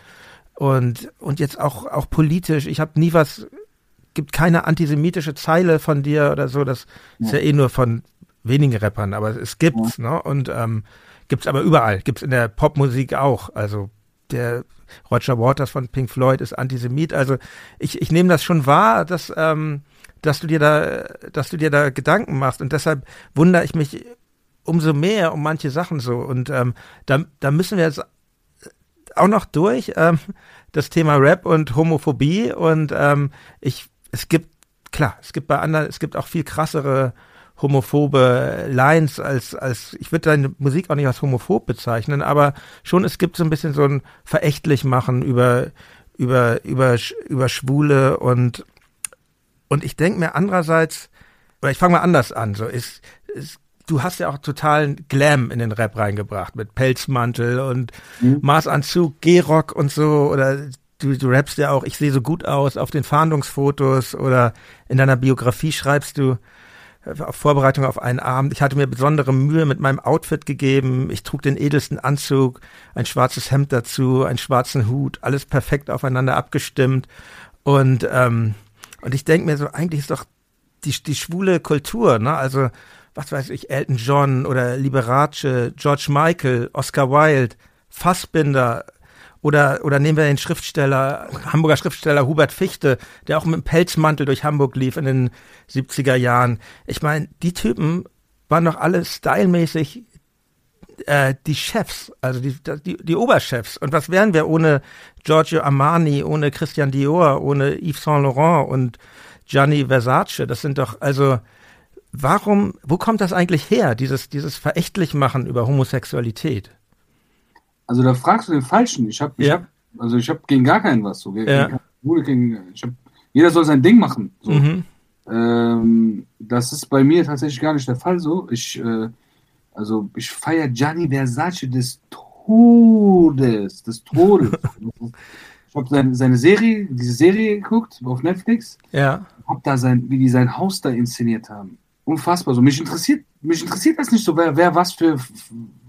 und und jetzt auch auch politisch. Ich habe nie was gibt keine antisemitische Zeile von dir oder so. Das ja. ist ja eh nur von wenigen Rappern, aber es gibt's, ja. ne? Und ähm, gibt's aber überall. Gibt's in der Popmusik auch. Also der Roger Waters von Pink Floyd ist Antisemit. Also ich, ich nehme das schon wahr, dass, ähm, dass du dir da, dass du dir da Gedanken machst. Und deshalb wundere ich mich umso mehr um manche Sachen so. Und ähm, da, da müssen wir jetzt auch noch durch, ähm, das Thema Rap und Homophobie. Und ähm, ich, es gibt, klar, es gibt bei anderen, es gibt auch viel krassere homophobe Lines als, als, ich würde deine Musik auch nicht als homophob bezeichnen, aber schon es gibt so ein bisschen so ein verächtlich machen über, über, über, über Schwule und, und ich denke mir andererseits, oder ich fange mal anders an, so ist, ist du hast ja auch totalen Glam in den Rap reingebracht mit Pelzmantel und mhm. Maßanzug, Gehrock und so oder du, du rappst ja auch, ich sehe so gut aus auf den Fahndungsfotos oder in deiner Biografie schreibst du, Vorbereitung auf einen Abend. Ich hatte mir besondere Mühe mit meinem Outfit gegeben. Ich trug den edelsten Anzug, ein schwarzes Hemd dazu, einen schwarzen Hut, alles perfekt aufeinander abgestimmt. Und, ähm, und ich denke mir so, eigentlich ist doch die, die schwule Kultur, ne? Also, was weiß ich, Elton John oder Liberace, George Michael, Oscar Wilde, Fassbinder, oder, oder nehmen wir den Schriftsteller, Hamburger Schriftsteller Hubert Fichte, der auch mit dem Pelzmantel durch Hamburg lief in den 70er Jahren. Ich meine, die Typen waren doch alle stylmäßig äh, die Chefs, also die, die, die Oberchefs. Und was wären wir ohne Giorgio Armani, ohne Christian Dior, ohne Yves Saint Laurent und Gianni Versace? Das sind doch, also, warum, wo kommt das eigentlich her, dieses, dieses Verächtlichmachen über Homosexualität? Also da fragst du den Falschen. Ich habe, ja. hab, also ich habe gegen gar keinen was so. Gegen, ja. gegen, hab, jeder soll sein Ding machen. So. Mhm. Ähm, das ist bei mir tatsächlich gar nicht der Fall so. Ich, äh, also ich feiere Gianni Versace des Todes, des Todes. ich habe seine, seine Serie, diese Serie geguckt auf Netflix. Ja. Hab da sein, wie die sein Haus da inszeniert haben. Unfassbar. So mich interessiert, mich interessiert das nicht so, wer, wer was für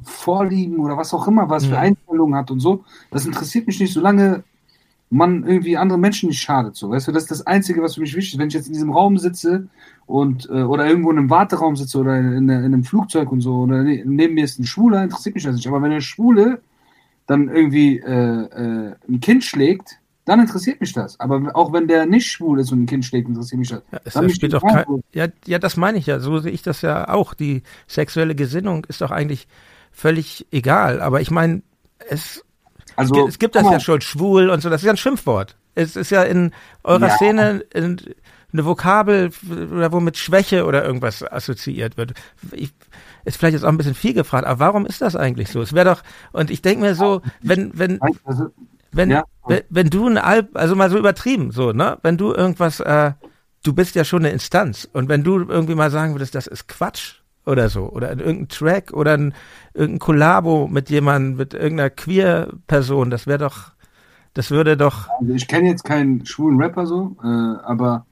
Vorlieben oder was auch immer, was für mhm. Einstellungen hat und so. Das interessiert mich nicht, solange man irgendwie andere Menschen nicht schadet. So, weißt du, das ist das Einzige, was für mich wichtig ist. Wenn ich jetzt in diesem Raum sitze und äh, oder irgendwo in einem Warteraum sitze oder in, in, in, einem Flugzeug und so, oder ne, neben mir ist ein Schwuler, interessiert mich das nicht. Aber wenn eine Schwule dann irgendwie äh, äh, ein Kind schlägt, dann interessiert mich das. Aber auch wenn der nicht schwul ist und ein Kind schlägt, interessiert mich das. Ja, es dann spielt doch kein, ja, ja, das meine ich ja. So sehe ich das ja auch. Die sexuelle Gesinnung ist doch eigentlich völlig egal. Aber ich meine, es, also, es gibt das ja schon schwul und so, das ist ja ein Schimpfwort. Es ist ja in eurer ja. Szene in, eine Vokabel womit Schwäche oder irgendwas assoziiert wird. Ich, ist vielleicht jetzt auch ein bisschen viel gefragt, aber warum ist das eigentlich so? Es wäre doch, und ich denke mir so, wenn, wenn, also, wenn, ja. wenn, wenn, du ein Alb, also mal so übertrieben, so, ne, wenn du irgendwas, äh, du bist ja schon eine Instanz und wenn du irgendwie mal sagen würdest, das ist Quatsch oder so, oder irgendein Track oder ein, irgendein Kollabo mit jemandem, mit irgendeiner Queer-Person, das wäre doch, das würde doch. Also ich kenne jetzt keinen schwulen Rapper so, äh, aber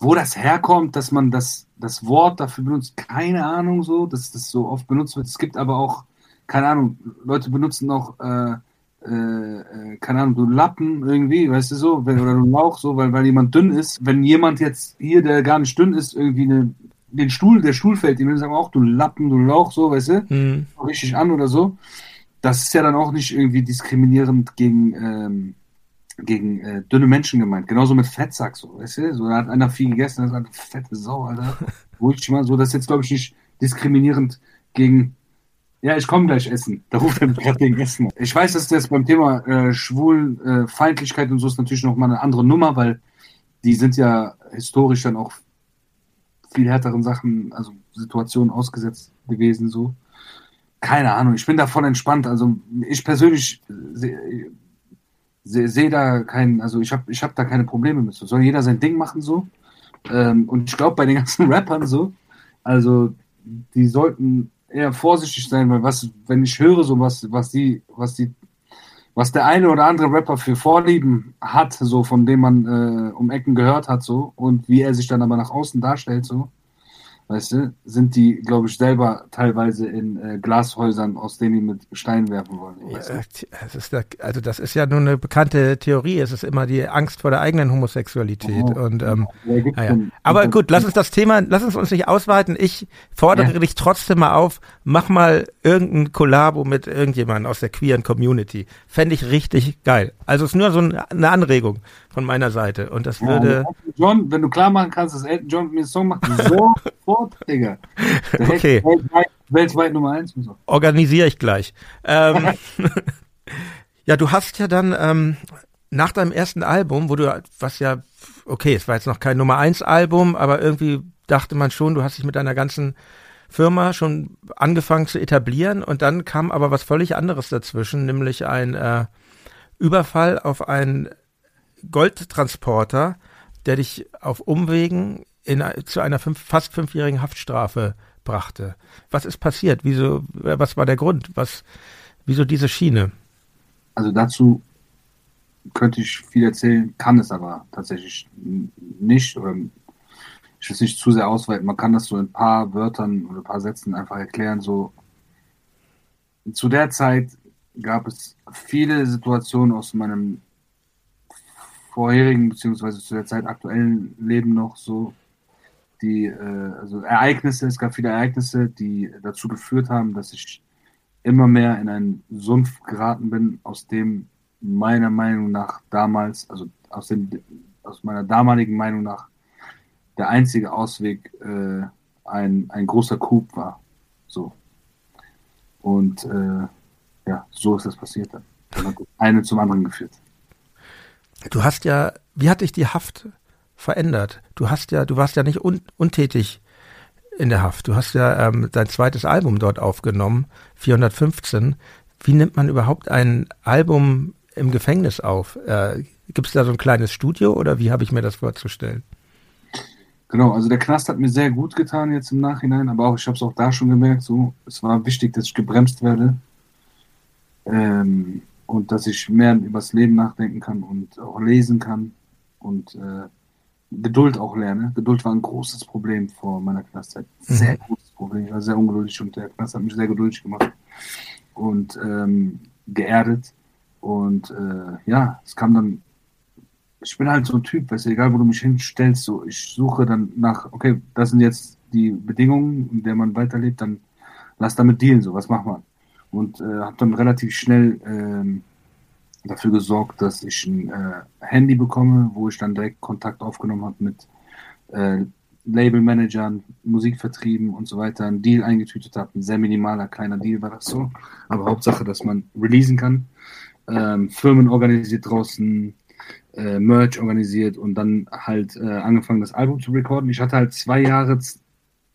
wo das herkommt, dass man das, das Wort dafür benutzt, keine Ahnung so, dass das so oft benutzt wird. Es gibt aber auch, keine Ahnung, Leute benutzen auch, äh, äh, keine Ahnung, du Lappen irgendwie, weißt du so, wenn, oder du Lauch so, weil, weil jemand dünn ist. Wenn jemand jetzt hier, der gar nicht dünn ist, irgendwie eine, den Stuhl, der Stuhl fällt, die sagen auch, du Lappen, du Lauch, so, weißt du, mhm. richtig an oder so. Das ist ja dann auch nicht irgendwie diskriminierend gegen, ähm, gegen äh, dünne Menschen gemeint. Genauso mit Fettsack, so, weißt du? So, da hat einer viel gegessen, das ist fette Sau, Alter. Ruhig mal so, das ist jetzt, glaube ich, nicht diskriminierend gegen. Ja, ich komme gleich essen. Da ruft er gerade gegen Essen. Ich weiß, dass das beim Thema äh, Schwulenfeindlichkeit äh, und so ist natürlich noch mal eine andere Nummer, weil die sind ja historisch dann auch viel härteren Sachen, also Situationen ausgesetzt gewesen, so. Keine Ahnung, ich bin davon entspannt. Also ich persönlich sehe seh da keinen, also ich habe ich hab da keine Probleme mit. So soll jeder sein Ding machen so. Ähm, und ich glaube bei den ganzen Rappern so, also die sollten eher vorsichtig sein, weil was, wenn ich höre, so was, was die, was die, was der eine oder andere Rapper für Vorlieben hat, so von dem man äh, um Ecken gehört hat, so, und wie er sich dann aber nach außen darstellt, so, weißt du, sind die, glaube ich, selber teilweise in äh, Glashäusern, aus denen die mit Steinen werfen wollen. Weißt du? das ist da, also das ist ja nur eine bekannte Theorie. Es ist immer die Angst vor der eigenen Homosexualität. Oh, und ähm, ja, ja. Aber gut, lass uns das Thema, lass uns uns nicht ausweiten. Ich fordere ja. dich trotzdem mal auf, mach mal irgendein Kollabo mit irgendjemandem aus der queeren Community. Fände ich richtig geil. Also es ist nur so eine Anregung von meiner Seite. Und das würde. John, wenn du klar machen kannst, dass Elton John mir einen Song macht, sofort, Digga. okay. Weltweit, weltweit, Nummer eins. Organisiere ich gleich. Ähm, ja, du hast ja dann ähm, nach deinem ersten Album, wo du, was ja, okay, es war jetzt noch kein Nummer eins Album, aber irgendwie dachte man schon, du hast dich mit deiner ganzen Firma schon angefangen zu etablieren und dann kam aber was völlig anderes dazwischen, nämlich ein äh, Überfall auf ein Goldtransporter, der dich auf Umwegen in, zu einer fünf, fast fünfjährigen Haftstrafe brachte. Was ist passiert? Wieso, was war der Grund? Was, wieso diese Schiene? Also dazu könnte ich viel erzählen, kann es aber tatsächlich nicht. Oder ich will es nicht zu sehr ausweiten. Man kann das so in ein paar Wörtern oder ein paar Sätzen einfach erklären. So zu der Zeit gab es viele Situationen aus meinem vorherigen beziehungsweise zu der Zeit aktuellen Leben noch so die äh, also Ereignisse, es gab viele Ereignisse, die dazu geführt haben, dass ich immer mehr in einen Sumpf geraten bin, aus dem meiner Meinung nach damals, also aus dem aus meiner damaligen Meinung nach der einzige Ausweg äh, ein, ein großer Coup war. So. Und äh, ja, so ist das passiert dann. Eine zum anderen geführt. Du hast ja, wie hat dich die Haft verändert? Du hast ja, du warst ja nicht un, untätig in der Haft. Du hast ja ähm, dein zweites Album dort aufgenommen, 415. Wie nimmt man überhaupt ein Album im Gefängnis auf? Äh, Gibt es da so ein kleines Studio oder wie habe ich mir das vorzustellen? Genau, also der Knast hat mir sehr gut getan jetzt im Nachhinein, aber auch ich habe es auch da schon gemerkt, so es war wichtig, dass ich gebremst werde. Ähm, und dass ich mehr übers Leben nachdenken kann und auch lesen kann und äh, Geduld auch lerne. Geduld war ein großes Problem vor meiner Knastzeit. Mhm. Sehr großes Problem. Ich war sehr ungeduldig und der Knast hat mich sehr geduldig gemacht und ähm, geerdet. Und äh, ja, es kam dann. Ich bin halt so ein Typ, weißt du, egal wo du mich hinstellst, so ich suche dann nach, okay, das sind jetzt die Bedingungen, in der man weiterlebt, dann lass damit dealen, so was macht man und äh, habe dann relativ schnell ähm, dafür gesorgt, dass ich ein äh, Handy bekomme, wo ich dann direkt Kontakt aufgenommen habe mit äh, Labelmanagern, Musikvertrieben und so weiter, einen Deal eingetütet habe. Ein sehr minimaler, kleiner Deal war das so. Aber Hauptsache, dass man releasen kann. Ähm, Firmen organisiert draußen, äh, Merch organisiert und dann halt äh, angefangen, das Album zu recorden. Ich hatte halt zwei Jahre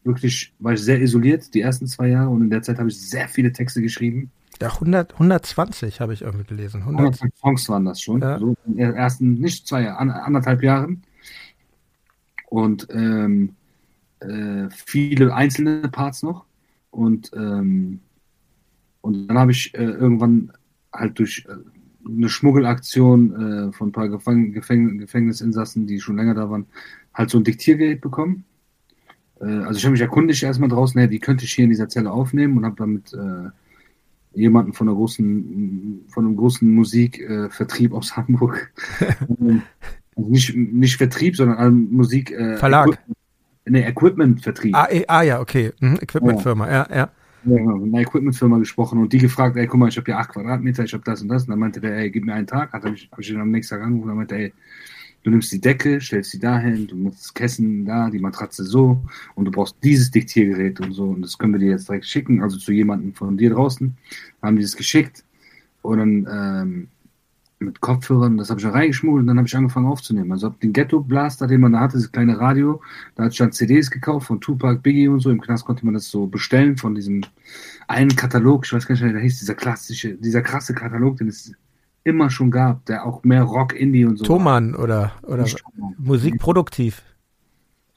wirklich, war ich sehr isoliert, die ersten zwei Jahre und in der Zeit habe ich sehr viele Texte geschrieben. Ja, 100, 120 habe ich irgendwie gelesen. 100 Songs waren das schon. Ja. So in den ersten, nicht zwei Jahre, anderthalb Jahren. Und ähm, äh, viele einzelne Parts noch. Und, ähm, und dann habe ich äh, irgendwann halt durch äh, eine Schmuggelaktion äh, von ein paar Gefäng Gefäng Gefängnisinsassen, die schon länger da waren, halt so ein Diktiergerät bekommen. Äh, also ich habe mich erkundigt erstmal draußen, hey, wie könnte ich hier in dieser Zelle aufnehmen und habe damit äh, jemanden von einer großen, von einem großen Musikvertrieb äh, aus Hamburg. Ähm, also nicht, nicht Vertrieb, sondern Musik. Äh, Verlag. Equipment, ne, Equipment-Vertrieb. Ah, eh, ah, ja, okay. Mhm, Equipment-Firma, ja, ja. Ja, genau, mit einer Equipment-Firma gesprochen und die gefragt, ey, guck mal, ich habe hier acht Quadratmeter, ich habe das und das. Und dann meinte der, ey, gib mir einen Tag. Hat ich, hab ich ihn am nächsten Tag angerufen und meinte, ey, du nimmst die Decke, stellst sie dahin, du musst das Kissen da, die Matratze so und du brauchst dieses Diktiergerät und so und das können wir dir jetzt direkt schicken, also zu jemandem von dir draußen, haben die das geschickt und dann ähm, mit Kopfhörern, das habe ich da reingeschmuggelt und dann habe ich angefangen aufzunehmen. Also habe den Ghetto Blaster, den man da hatte, das kleine Radio, da hatte ich dann CDs gekauft von Tupac, Biggie und so. Im Knast konnte man das so bestellen von diesem einen Katalog, ich weiß gar nicht, wie der hieß, dieser klassische, dieser krasse Katalog, den es immer schon gab, der auch mehr Rock, Indie und so. Thomann oder, oder Musikproduktiv.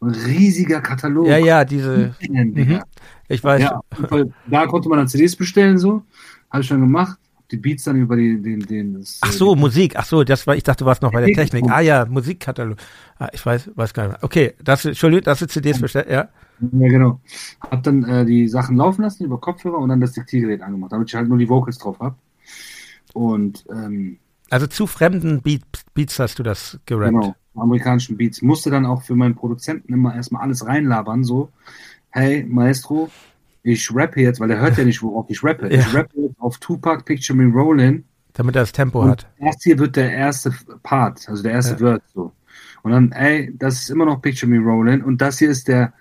ein riesiger Katalog. Ja, ja, diese. Mhm. Ich weiß. Ja, da konnte man dann CDs bestellen, so. Habe ich schon gemacht die Beats dann über den, den. Das, ach so, die, Musik. Ach so, das war, ich dachte, du warst noch bei der Technik. Ah ja, Musikkatalog. Ah, ich weiß, weiß gar nicht mehr. Okay, das, Entschuldigung, das sind CDs bestellt, ja. Ja, genau. Hab dann äh, die Sachen laufen lassen über Kopfhörer und dann das Diktiergerät angemacht, damit ich halt nur die Vocals drauf hab. Und, ähm, Also zu fremden Beat, Beats hast du das gerappt? Genau, amerikanischen Beats. Musste dann auch für meinen Produzenten immer erstmal alles reinlabern, so, hey, Maestro, ich rappe jetzt, weil er hört ja nicht, worauf ich rappe. Ja. Ich rappe jetzt auf Tupac Picture Me Rollin'. Damit er das Tempo und hat. Das hier wird der erste Part, also der erste ja. Word so. Und dann, ey, das ist immer noch Picture Me Rollin' und das hier ist der,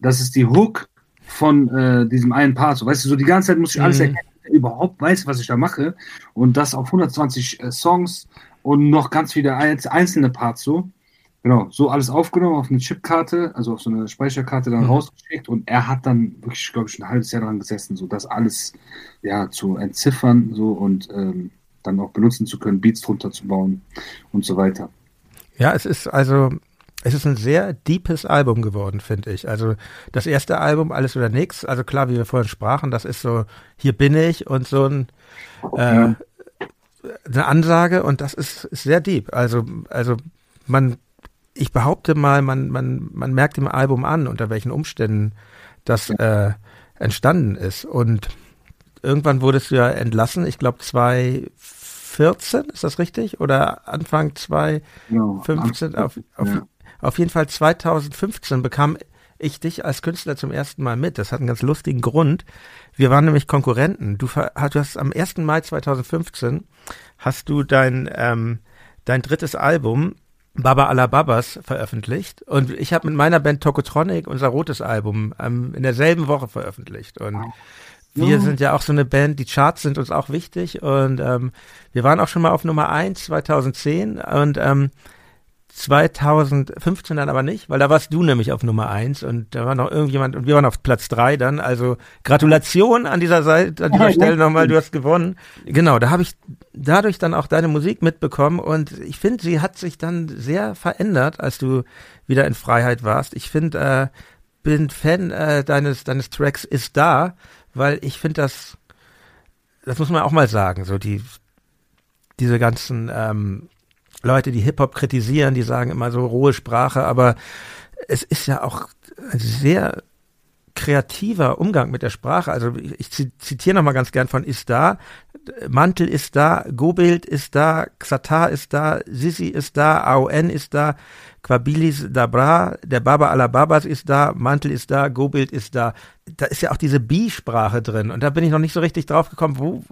das ist die Hook von äh, diesem einen Part. So, weißt du, so die ganze Zeit muss ich alles mhm. erkennen, überhaupt weiß, was ich da mache. Und das auf 120 äh, Songs und noch ganz viele einzelne Parts so. Genau, so alles aufgenommen auf eine Chipkarte, also auf so eine Speicherkarte dann mhm. rausgeschickt und er hat dann wirklich, glaube ich, ein halbes Jahr daran gesessen, so das alles ja zu entziffern so und ähm, dann auch benutzen zu können, Beats drunter zu bauen und so weiter. Ja, es ist also es ist ein sehr deepes Album geworden, finde ich. Also das erste Album, Alles oder Nix, also klar, wie wir vorhin sprachen, das ist so, hier bin ich und so ein äh, eine Ansage und das ist, ist sehr deep. Also, also man ich behaupte mal, man, man, man merkt im Album an, unter welchen Umständen das äh, entstanden ist. Und irgendwann wurdest du ja entlassen, ich glaube 2014, ist das richtig? Oder Anfang 2015? Ja, auf, auf, ja. Auf jeden Fall 2015 bekam ich dich als Künstler zum ersten Mal mit. Das hat einen ganz lustigen Grund. Wir waren nämlich Konkurrenten. Du, du hast am 1. Mai 2015 hast du dein, ähm, dein drittes Album Baba Alababas veröffentlicht und ich habe mit meiner Band Tokotronic unser rotes Album ähm, in derselben Woche veröffentlicht und wir sind ja auch so eine Band, die Charts sind uns auch wichtig und ähm, wir waren auch schon mal auf Nummer eins 2010 und ähm, 2015 dann aber nicht, weil da warst du nämlich auf Nummer eins und da war noch irgendjemand und wir waren auf Platz drei dann. Also Gratulation an dieser Seite, an dieser Stelle nochmal, du hast gewonnen. Genau, da habe ich dadurch dann auch deine Musik mitbekommen und ich finde, sie hat sich dann sehr verändert, als du wieder in Freiheit warst. Ich finde, äh, bin Fan äh, deines deines Tracks ist da, weil ich finde das, das muss man auch mal sagen, so die diese ganzen ähm, Leute, die Hip-Hop kritisieren, die sagen immer so rohe Sprache, aber es ist ja auch sehr kreativer Umgang mit der Sprache. Also ich zitiere nochmal ganz gern von ist da, Mantel ist da, Gobild ist da, Xatar ist da, Sisi ist da, AON ist da, Quabilis Dabra, der Baba Alababas ist da, Mantel ist da, Gobild ist da. Da ist ja auch diese Bi-Sprache drin und da bin ich noch nicht so richtig drauf gekommen, wo,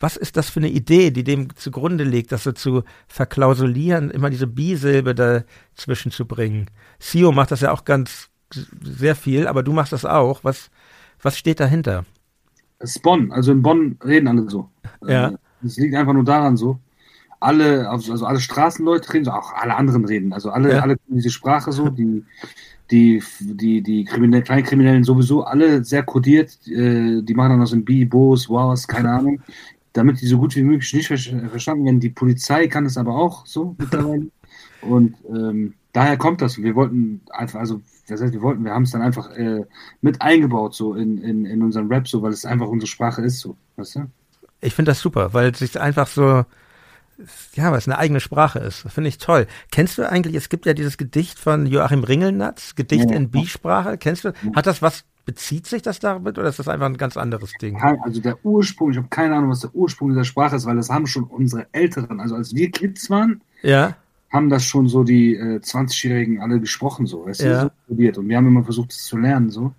was ist das für eine Idee, die dem zugrunde liegt, das so zu verklausulieren, immer diese Bi-Silbe dazwischen zu bringen. Sio macht das ja auch ganz sehr viel, aber du machst das auch. Was, was steht dahinter? Es ist Bonn, also in Bonn reden alle so. Ja. Es liegt einfach nur daran so. alle, also, also alle Straßenleute reden, so auch alle anderen reden. Also alle, ja. alle diese Sprache so, die, die, die, die Kriminellen, Kleinkriminellen sowieso alle sehr kodiert. Äh, die machen dann aus dem B, Bos, Wars, keine Ahnung. Damit die so gut wie möglich nicht verstanden werden. Die Polizei kann es aber auch so mittlerweile. Und ähm, daher kommt das. Wir wollten einfach, also das heißt, wir wollten, wir haben es dann einfach äh, mit eingebaut, so in, in, in unseren Rap, so, weil es einfach unsere Sprache ist, so, weißt du? Ich finde das super, weil es sich einfach so, ja, weil es eine eigene Sprache ist. Finde ich toll. Kennst du eigentlich, es gibt ja dieses Gedicht von Joachim Ringelnatz, Gedicht ja. in B-Sprache. Kennst du, hat das was, bezieht sich das damit oder ist das einfach ein ganz anderes Ding? Also der Ursprung, ich habe keine Ahnung, was der Ursprung dieser Sprache ist, weil das haben schon unsere Älteren, also als wir Kids waren, ja. Haben das schon so die äh, 20-Jährigen alle gesprochen, so, weißt ja. du, so Und wir haben immer versucht, das zu lernen, so.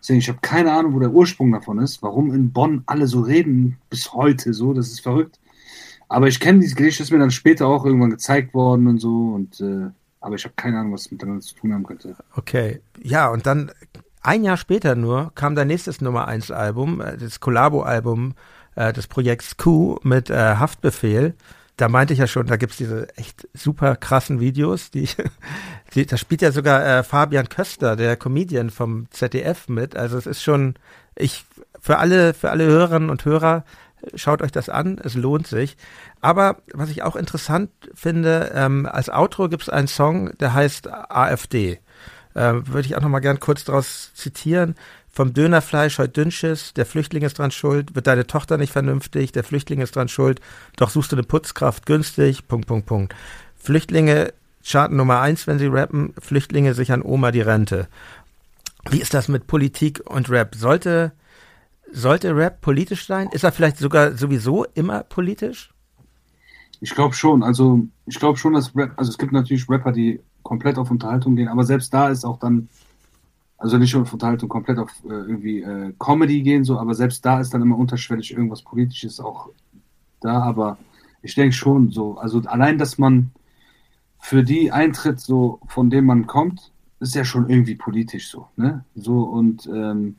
Deswegen, ich habe keine Ahnung, wo der Ursprung davon ist, warum in Bonn alle so reden bis heute so, das ist verrückt. Aber ich kenne dieses Gedicht, ist mir dann später auch irgendwann gezeigt worden und so. Und äh, aber ich habe keine Ahnung, was miteinander zu tun haben könnte. Okay. Ja, und dann ein Jahr später nur kam dein nächstes Nummer 1 Album, äh, das Collabo-Album äh, des Projekts Q mit äh, Haftbefehl. Da meinte ich ja schon, da gibt's diese echt super krassen Videos, die, die da spielt ja sogar äh, Fabian Köster, der Comedian vom ZDF mit. Also es ist schon, ich, für alle, für alle Hörerinnen und Hörer, Schaut euch das an, es lohnt sich. Aber was ich auch interessant finde, ähm, als Outro gibt es einen Song, der heißt AfD. Ähm, Würde ich auch noch mal gern kurz daraus zitieren. Vom Dönerfleisch heute Dünnschiss, der Flüchtling ist dran schuld, wird deine Tochter nicht vernünftig, der Flüchtling ist dran schuld, doch suchst du eine Putzkraft günstig, Punkt, Punkt, Punkt. Flüchtlinge Chart Nummer eins, wenn sie rappen, Flüchtlinge sichern Oma die Rente. Wie ist das mit Politik und Rap? Sollte sollte Rap politisch sein? Ist er vielleicht sogar sowieso immer politisch? Ich glaube schon. Also ich glaube schon, dass Rap, also es gibt natürlich Rapper, die komplett auf Unterhaltung gehen, aber selbst da ist auch dann, also nicht auf Unterhaltung, komplett auf äh, irgendwie äh, Comedy gehen, so, aber selbst da ist dann immer unterschwellig irgendwas Politisches auch da, aber ich denke schon so, also allein, dass man für die eintritt, so von dem man kommt, ist ja schon irgendwie politisch so, ne? So und ähm,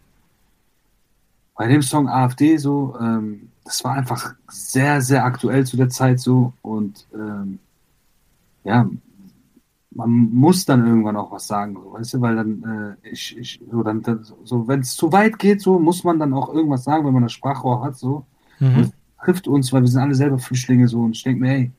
bei dem Song AfD so, ähm, das war einfach sehr, sehr aktuell zu der Zeit so und ähm, ja, man muss dann irgendwann auch was sagen, so, weißt du, weil dann, äh, ich, ich, so, dann, so, wenn es zu weit geht, so, muss man dann auch irgendwas sagen, wenn man das Sprachrohr hat, so. Mhm. Trifft uns, weil wir sind alle selber Flüchtlinge, so, und ich denke mir, hey,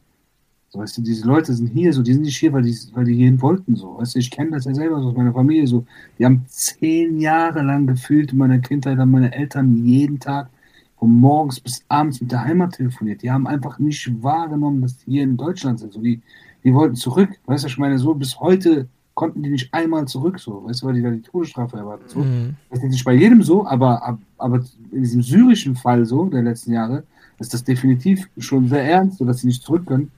so, weißt du, diese Leute sind hier, so, die sind nicht hier, weil die, weil die hierhin wollten, so. Weißt du, ich kenne das ja selber so aus meiner Familie, so. Die haben zehn Jahre lang gefühlt in meiner Kindheit, haben meine Eltern jeden Tag von morgens bis abends mit der Heimat telefoniert. Die haben einfach nicht wahrgenommen, dass die hier in Deutschland sind. So, die, die wollten zurück. Weißt du, ich meine, so bis heute konnten die nicht einmal zurück, so, weißt du, weil die da die Todesstrafe erwarten. So. Mhm. Das ist nicht bei jedem so, aber, aber in diesem syrischen Fall so, der letzten Jahre, ist das definitiv schon sehr ernst, so dass sie nicht zurück können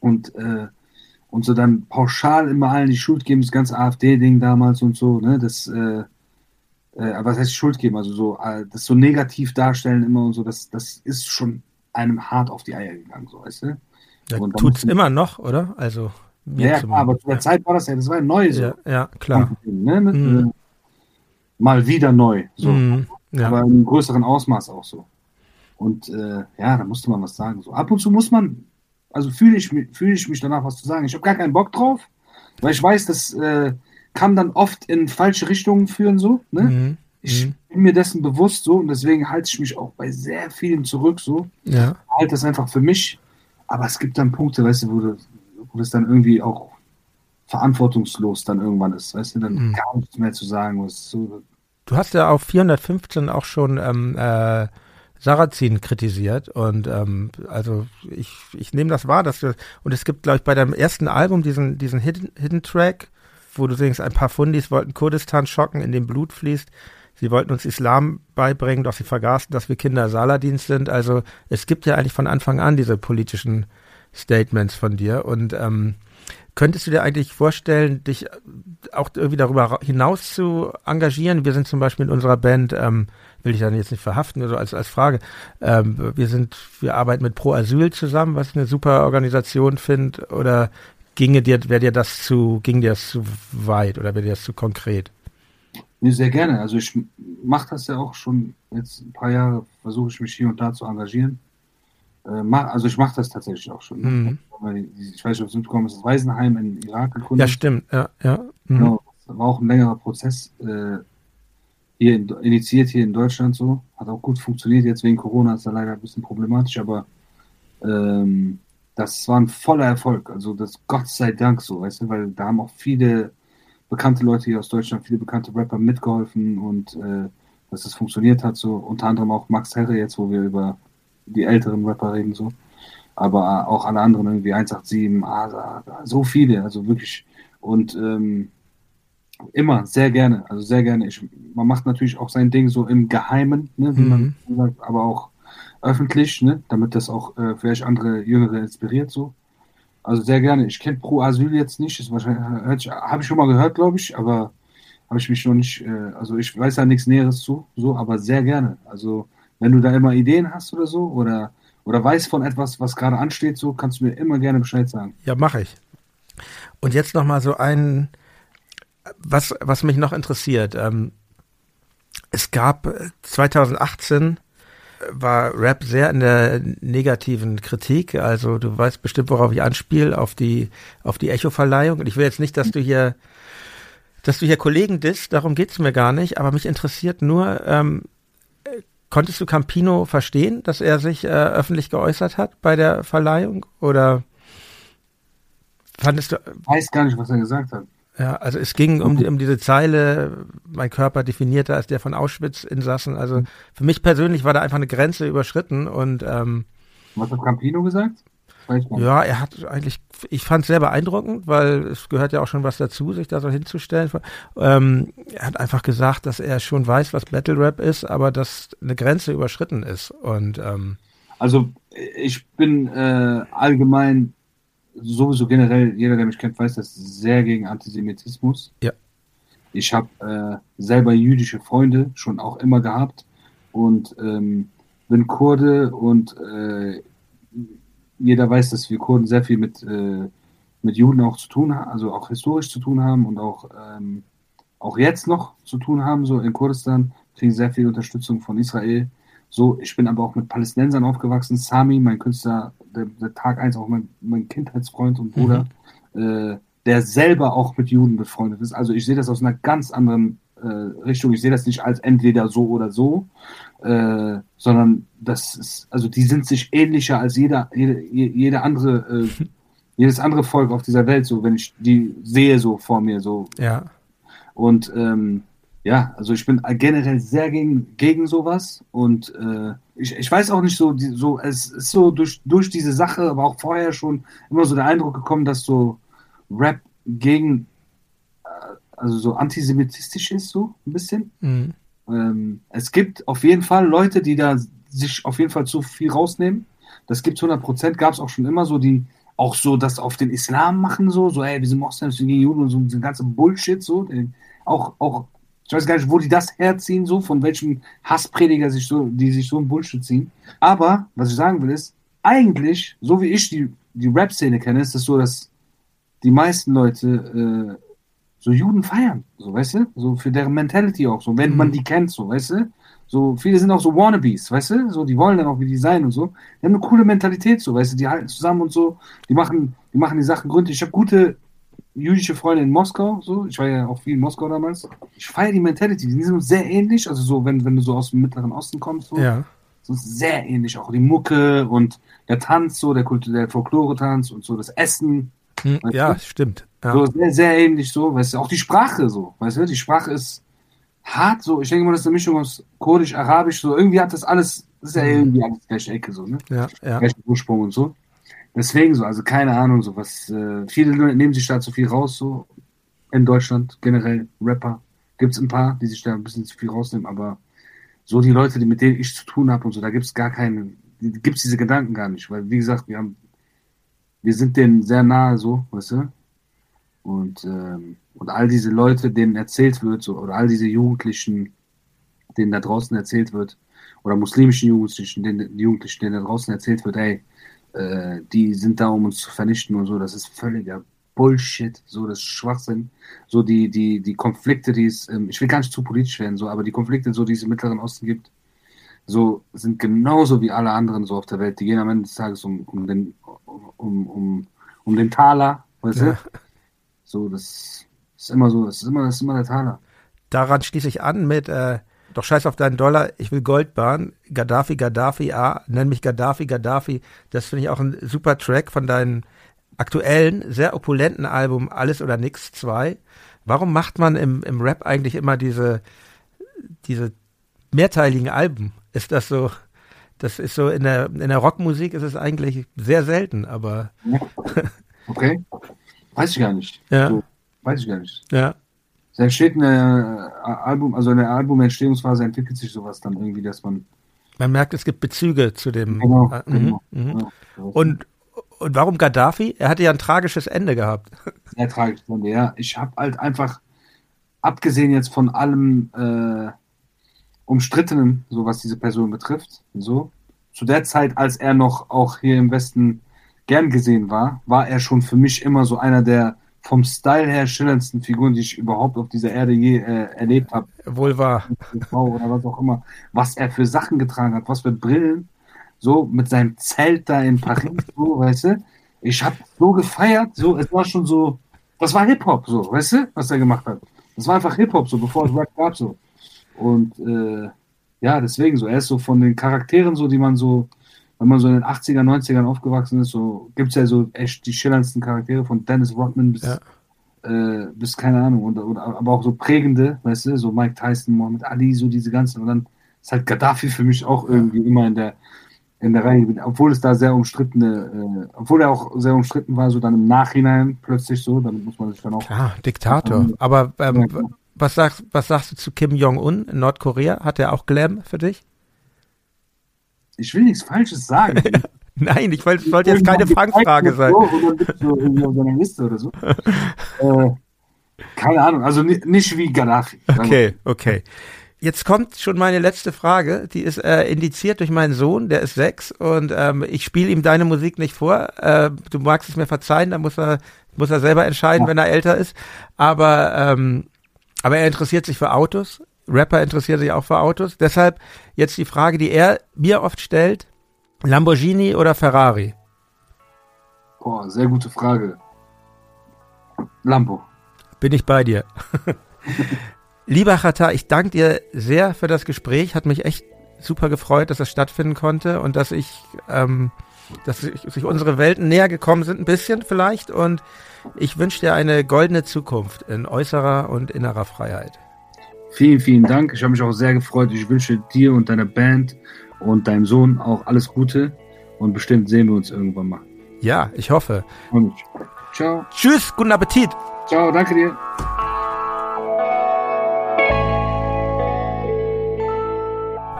und, äh, und so dann pauschal immer allen die Schuld geben, das ganze AfD-Ding damals und so, ne, das, äh, äh, was heißt Schuld geben, also so, äh, das so negativ darstellen immer und so, das, das ist schon einem hart auf die Eier gegangen, so, weißt du? Ja, Tut es immer noch, oder? Also, ja, klar, aber zu der ja. Zeit war das ja, das war ja neu so. Ja, ja klar. Ne, mhm. äh, mal wieder neu, so. Mhm, ja. Aber in einem größeren Ausmaß auch so. Und äh, ja, da musste man was sagen. So ab und zu muss man also fühle ich, fühl ich mich danach, was zu sagen. Ich habe gar keinen Bock drauf, weil ich weiß, das äh, kann dann oft in falsche Richtungen führen, so. Ne? Mhm. Ich mhm. bin mir dessen bewusst so und deswegen halte ich mich auch bei sehr vielen zurück, so. Ja. Halte das einfach für mich. Aber es gibt dann Punkte, weißt du, wo, du, wo das dann irgendwie auch verantwortungslos dann irgendwann ist, weißt du, dann mhm. gar nichts mehr zu sagen. Was so. Du hast ja auf 415 auch schon ähm, äh, Sarrazin kritisiert und ähm, also ich, ich nehme das wahr, dass du und es gibt glaube ich bei deinem ersten Album diesen diesen Hidden, Hidden Track, wo du denkst, ein paar Fundis wollten Kurdistan schocken, in dem Blut fließt. Sie wollten uns Islam beibringen, doch sie vergaßen, dass wir Kinder Saladins sind. Also es gibt ja eigentlich von Anfang an diese politischen Statements von dir und ähm, Könntest du dir eigentlich vorstellen, dich auch irgendwie darüber hinaus zu engagieren? Wir sind zum Beispiel in unserer Band ähm, will ich dann jetzt nicht verhaften, also als, als Frage. Ähm, wir sind, wir arbeiten mit Pro Asyl zusammen, was ich eine super Organisation finde, oder ginge dir, wäre dir das zu, ging dir das zu weit oder wäre dir das zu konkret? Nee, sehr gerne. Also ich mache das ja auch schon jetzt ein paar Jahre, versuche ich mich hier und da zu engagieren. äh, mach, also ich mache das tatsächlich auch schon. Mhm. Ich weiß nicht, ob es mitbekommen ist, das Waisenheim in Irak gegründet. Ja, stimmt, ja, ja. Mhm. Genau, das war auch ein längerer Prozess, äh, hier in, initiiert hier in Deutschland so. Hat auch gut funktioniert, jetzt wegen Corona ist da leider ein bisschen problematisch, aber ähm, das war ein voller Erfolg. Also das Gott sei Dank so, weißt du, weil da haben auch viele bekannte Leute hier aus Deutschland, viele bekannte Rapper mitgeholfen und äh, dass es funktioniert hat, so unter anderem auch Max Herre jetzt, wo wir über die älteren Rapper reden, so. Aber auch alle anderen, irgendwie 187, Asa, so viele, also wirklich. Und ähm, immer, sehr gerne, also sehr gerne. Ich, man macht natürlich auch sein Ding so im Geheimen, ne, wie mhm. man sagt, aber auch öffentlich, ne, damit das auch äh, vielleicht andere Jüngere inspiriert, so. Also sehr gerne. Ich kenne Pro Asyl jetzt nicht, habe ich schon mal gehört, glaube ich, aber habe ich mich noch nicht, äh, also ich weiß da nichts Näheres zu, so, aber sehr gerne. Also wenn du da immer Ideen hast oder so oder, oder weißt von etwas, was gerade ansteht, so kannst du mir immer gerne Bescheid sagen. Ja, mache ich. Und jetzt nochmal so ein, was, was mich noch interessiert. Ähm, es gab 2018 äh, war Rap sehr in der negativen Kritik. Also du weißt bestimmt, worauf ich anspiele, auf die, auf die Echo-Verleihung. Und ich will jetzt nicht, dass du hier dass du hier Kollegen disst, darum geht's mir gar nicht, aber mich interessiert nur, ähm, konntest du Campino verstehen, dass er sich äh, öffentlich geäußert hat bei der Verleihung oder fandest du... Ich weiß gar nicht, was er gesagt hat. Ja, also es ging um, um diese Zeile, mein Körper definierter als der von Auschwitz-Insassen. Also für mich persönlich war da einfach eine Grenze überschritten und ähm, Was hat Campino gesagt? Ja, er hat eigentlich, ich fand es sehr beeindruckend, weil es gehört ja auch schon was dazu, sich da so hinzustellen. Ähm, er hat einfach gesagt, dass er schon weiß, was Battle Rap ist, aber dass eine Grenze überschritten ist. Und ähm, also ich bin äh, allgemein sowieso generell, jeder, der mich kennt, weiß das sehr gegen Antisemitismus. Ja. Ich habe äh, selber jüdische Freunde schon auch immer gehabt und ähm, bin Kurde und äh, jeder weiß, dass wir Kurden sehr viel mit, äh, mit Juden auch zu tun haben, also auch historisch zu tun haben und auch, ähm, auch jetzt noch zu tun haben, so in Kurdistan, kriegen sehr viel Unterstützung von Israel. So, ich bin aber auch mit Palästinensern aufgewachsen. Sami, mein Künstler, der, der Tag 1 auch mein, mein Kindheitsfreund und Bruder, mhm. äh, der selber auch mit Juden befreundet ist. Also ich sehe das aus einer ganz anderen äh, Richtung. Ich sehe das nicht als entweder so oder so, äh, sondern das ist, also die sind sich ähnlicher als jeder, jede, jede andere, äh, jedes andere Volk auf dieser Welt, so wenn ich die sehe so vor mir, so. Ja. Und ähm, ja, also ich bin generell sehr gegen, gegen sowas und äh, ich, ich weiß auch nicht so, die, so, es ist so durch, durch diese Sache, aber auch vorher schon immer so der Eindruck gekommen, dass so Rap gegen, äh, also so antisemitistisch ist, so ein bisschen. Mhm. Ähm, es gibt auf jeden Fall Leute, die da sich auf jeden Fall zu viel rausnehmen. Das gibt es 100 Prozent, gab es auch schon immer so, die auch so das auf den Islam machen, so, so, ey, wir sind Moslems, wir sind gegen Juden und so, so ganze Bullshit, so. Auch, auch, ich weiß gar nicht, wo die das herziehen, so, von welchem Hassprediger sich so, die sich so ein Bullshit ziehen. Aber, was ich sagen will, ist, eigentlich, so wie ich die, die Rap-Szene kenne, ist es das so, dass die meisten Leute äh, so Juden feiern, so, weißt du? So für deren Mentality auch, so, wenn mhm. man die kennt, so, weißt du? So, viele sind auch so Wannabes, weißt du? So, die wollen dann auch wie die sein und so. Die haben eine coole Mentalität, so, weißt du? Die halten zusammen und so. Die machen, die machen die Sachen gründlich. Ich habe gute jüdische Freunde in Moskau, so. Ich war ja auch viel in Moskau damals. Ich feiere die Mentality. Die sind sehr ähnlich, also so, wenn, wenn du so aus dem Mittleren Osten kommst, so. Ja. So sehr ähnlich. Auch die Mucke und der Tanz, so, der Kultur, der Folklore-Tanz und so, das Essen. Hm, ja, du? stimmt. Ja. So sehr, sehr ähnlich so, weißt du, auch die Sprache so, weißt du, die Sprache ist hart so, ich denke mal, das ist eine Mischung aus Kurdisch, Arabisch, so irgendwie hat das alles, das ist ja mhm. irgendwie alles gleiche Ecke so, ne? Ja, ja. Gleiche Ursprung und so. Deswegen so, also keine Ahnung, so was, äh, viele nehmen sich da zu viel raus, so in Deutschland, generell Rapper. Gibt es ein paar, die sich da ein bisschen zu viel rausnehmen, aber so die Leute, die mit denen ich zu tun habe und so, da gibt es gar keine, gibt es diese Gedanken gar nicht, weil wie gesagt, wir haben, wir sind denen sehr nahe so, weißt du? Und, ähm, und all diese Leute, denen erzählt wird, so, oder all diese Jugendlichen, denen da draußen erzählt wird, oder muslimischen Jugendlichen, denen, Jugendlichen, denen da draußen erzählt wird, ey, äh, die sind da, um uns zu vernichten und so, das ist völliger Bullshit, so das ist Schwachsinn. So die, die, die Konflikte, die es, ähm, ich will gar nicht zu politisch werden, so, aber die Konflikte, so die es im Mittleren Osten gibt, so sind genauso wie alle anderen so auf der Welt. Die gehen am Ende des Tages um, um den um, um, um den Taler, weißt ja. du? So, das ist immer so, das ist immer, das ist immer der Taler. Daran schließe ich an mit äh, doch scheiß auf deinen Dollar, ich will Goldbahn, Gaddafi, Gaddafi, ah, nenn mich Gaddafi, Gaddafi. Das finde ich auch ein super Track von deinen aktuellen, sehr opulenten Album Alles oder Nix 2. Warum macht man im, im Rap eigentlich immer diese, diese mehrteiligen Alben? Ist das so, das ist so in der, in der Rockmusik ist es eigentlich sehr selten, aber. okay. Weiß ich gar nicht. Ja. So, weiß ich gar nicht. Ja. Es entsteht eine äh, Album, also in der Albumentstehungsphase entwickelt sich sowas dann irgendwie, dass man. Man merkt, es gibt Bezüge zu dem. Genau, äh, genau. Ja, und, und warum Gaddafi? Er hatte ja ein tragisches Ende gehabt. Sehr tragisches Ende, ja. Ich habe halt einfach, abgesehen jetzt von allem äh, Umstrittenen, so was diese Person betrifft, so, zu der Zeit, als er noch auch hier im Westen gern gesehen war, war er schon für mich immer so einer der vom Style her schillerndsten Figuren, die ich überhaupt auf dieser Erde je äh, erlebt habe. Wohl wahr. Oder was auch immer. Was er für Sachen getragen hat, was für Brillen. So mit seinem Zelt da in Paris, so, weißt du. Ich habe so gefeiert, so, es war schon so, das war Hip-Hop, so, weißt du, was er gemacht hat. Das war einfach Hip-Hop, so, bevor es Rap gab, so. Und äh, ja, deswegen so, er ist so von den Charakteren so, die man so wenn man so in den 80er, 90ern aufgewachsen ist, so gibt es ja so echt die schillerndsten Charaktere von Dennis Rodman bis, ja. äh, bis keine Ahnung, und, oder, aber auch so prägende, weißt du, so Mike Tyson, Muhammad Ali, so diese ganzen. Und dann ist halt Gaddafi für mich auch irgendwie immer in der, in der Reihe, obwohl es da sehr umstrittene, äh, obwohl er auch sehr umstritten war, so dann im Nachhinein plötzlich so, damit muss man sich dann auch. Klar, Diktator. Ähm, aber ähm, ja, was, sagst, was sagst du zu Kim Jong-un in Nordkorea? Hat er auch Glam für dich? Ich will nichts Falsches sagen. Nein, ich wollte, wollte jetzt keine Fangfrage sein. So, oder so. äh, keine Ahnung, also nicht wie Gaddafi. Okay, okay. Jetzt kommt schon meine letzte Frage. Die ist äh, indiziert durch meinen Sohn, der ist sechs und ähm, ich spiele ihm deine Musik nicht vor. Äh, du magst es mir verzeihen, da muss er muss er selber entscheiden, ja. wenn er älter ist. Aber ähm, aber er interessiert sich für Autos. Rapper interessiert sich auch für Autos. Deshalb jetzt die Frage, die er mir oft stellt: Lamborghini oder Ferrari? Boah, sehr gute Frage. Lambo. Bin ich bei dir. Lieber Chata, ich danke dir sehr für das Gespräch. Hat mich echt super gefreut, dass das stattfinden konnte und dass ich, ähm, dass sich unsere Welten näher gekommen sind, ein bisschen vielleicht. Und ich wünsche dir eine goldene Zukunft in äußerer und innerer Freiheit. Vielen, vielen Dank. Ich habe mich auch sehr gefreut. Ich wünsche dir und deiner Band und deinem Sohn auch alles Gute und bestimmt sehen wir uns irgendwann mal. Ja, ich hoffe. Und ciao. Tschüss, guten Appetit. Ciao, danke dir.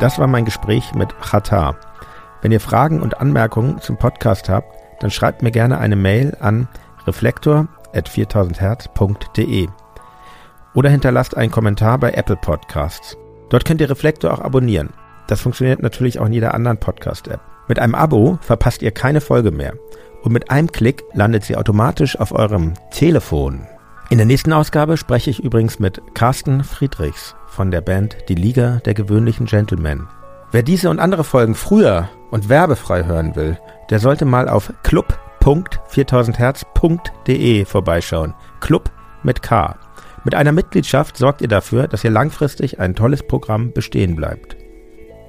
Das war mein Gespräch mit Khatar. Wenn ihr Fragen und Anmerkungen zum Podcast habt, dann schreibt mir gerne eine Mail an reflektor.4000herz.de oder hinterlasst einen Kommentar bei Apple Podcasts. Dort könnt ihr Reflektor auch abonnieren. Das funktioniert natürlich auch in jeder anderen Podcast-App. Mit einem Abo verpasst ihr keine Folge mehr. Und mit einem Klick landet sie automatisch auf eurem Telefon. In der nächsten Ausgabe spreche ich übrigens mit Carsten Friedrichs von der Band Die Liga der gewöhnlichen Gentlemen. Wer diese und andere Folgen früher und werbefrei hören will, der sollte mal auf club.4000herz.de vorbeischauen. Club mit K. Mit einer Mitgliedschaft sorgt ihr dafür, dass ihr langfristig ein tolles Programm bestehen bleibt.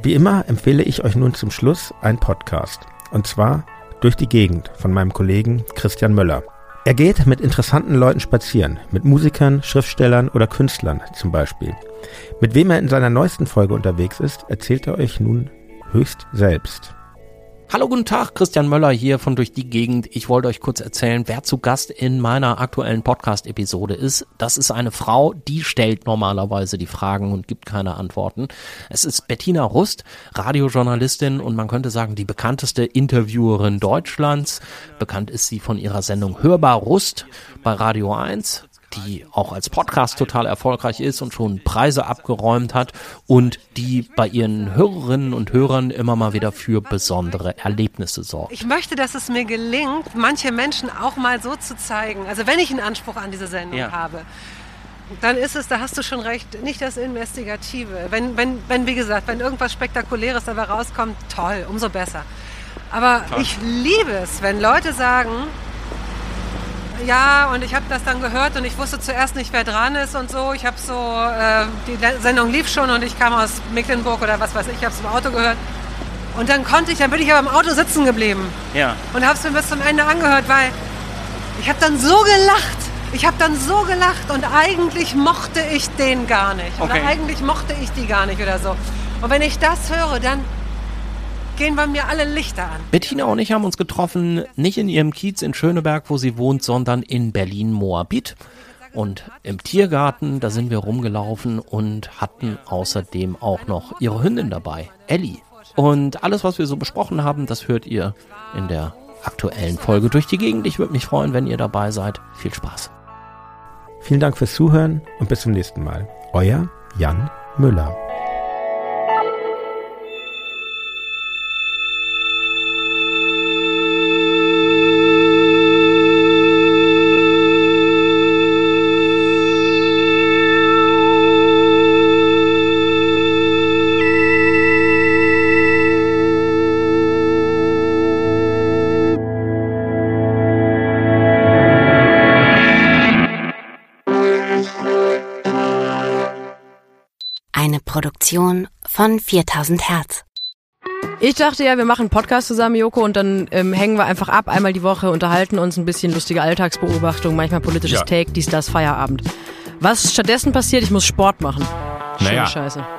Wie immer empfehle ich euch nun zum Schluss ein Podcast. Und zwar Durch die Gegend von meinem Kollegen Christian Möller. Er geht mit interessanten Leuten spazieren, mit Musikern, Schriftstellern oder Künstlern zum Beispiel. Mit wem er in seiner neuesten Folge unterwegs ist, erzählt er euch nun höchst selbst. Hallo, guten Tag, Christian Möller hier von Durch die Gegend. Ich wollte euch kurz erzählen, wer zu Gast in meiner aktuellen Podcast-Episode ist. Das ist eine Frau, die stellt normalerweise die Fragen und gibt keine Antworten. Es ist Bettina Rust, Radiojournalistin und man könnte sagen, die bekannteste Interviewerin Deutschlands. Bekannt ist sie von ihrer Sendung Hörbar Rust bei Radio 1 die auch als Podcast total erfolgreich ist und schon Preise abgeräumt hat und die bei ihren Hörerinnen und Hörern immer mal wieder für besondere Erlebnisse sorgt. Ich möchte, dass es mir gelingt, manche Menschen auch mal so zu zeigen. Also wenn ich einen Anspruch an diese Sendung ja. habe, dann ist es, da hast du schon recht, nicht das Investigative. Wenn, wenn, wenn wie gesagt, wenn irgendwas Spektakuläres dabei rauskommt, toll, umso besser. Aber toll. ich liebe es, wenn Leute sagen, ja, und ich habe das dann gehört und ich wusste zuerst nicht, wer dran ist und so. Ich habe so, äh, die Sendung lief schon und ich kam aus Mecklenburg oder was weiß ich, ich habe es im Auto gehört. Und dann konnte ich, dann bin ich aber im Auto sitzen geblieben. Ja. Und habe es mir bis zum Ende angehört, weil ich habe dann so gelacht. Ich habe dann so gelacht und eigentlich mochte ich den gar nicht. Okay. Oder eigentlich mochte ich die gar nicht oder so. Und wenn ich das höre, dann gehen bei mir alle Lichter an. Bettina und ich haben uns getroffen, nicht in ihrem Kiez in Schöneberg, wo sie wohnt, sondern in Berlin-Moabit. Und im Tiergarten, da sind wir rumgelaufen und hatten außerdem auch noch ihre Hündin dabei, Ellie. Und alles, was wir so besprochen haben, das hört ihr in der aktuellen Folge durch die Gegend. Ich würde mich freuen, wenn ihr dabei seid. Viel Spaß. Vielen Dank fürs Zuhören und bis zum nächsten Mal. Euer Jan Müller. Von 4000 Hertz. Ich dachte ja, wir machen einen Podcast zusammen, Joko, und dann ähm, hängen wir einfach ab, einmal die Woche, unterhalten uns ein bisschen lustige Alltagsbeobachtung, manchmal politisches ja. Take, dies, das, Feierabend. Was stattdessen passiert, ich muss Sport machen. Schöne naja, Scheiße.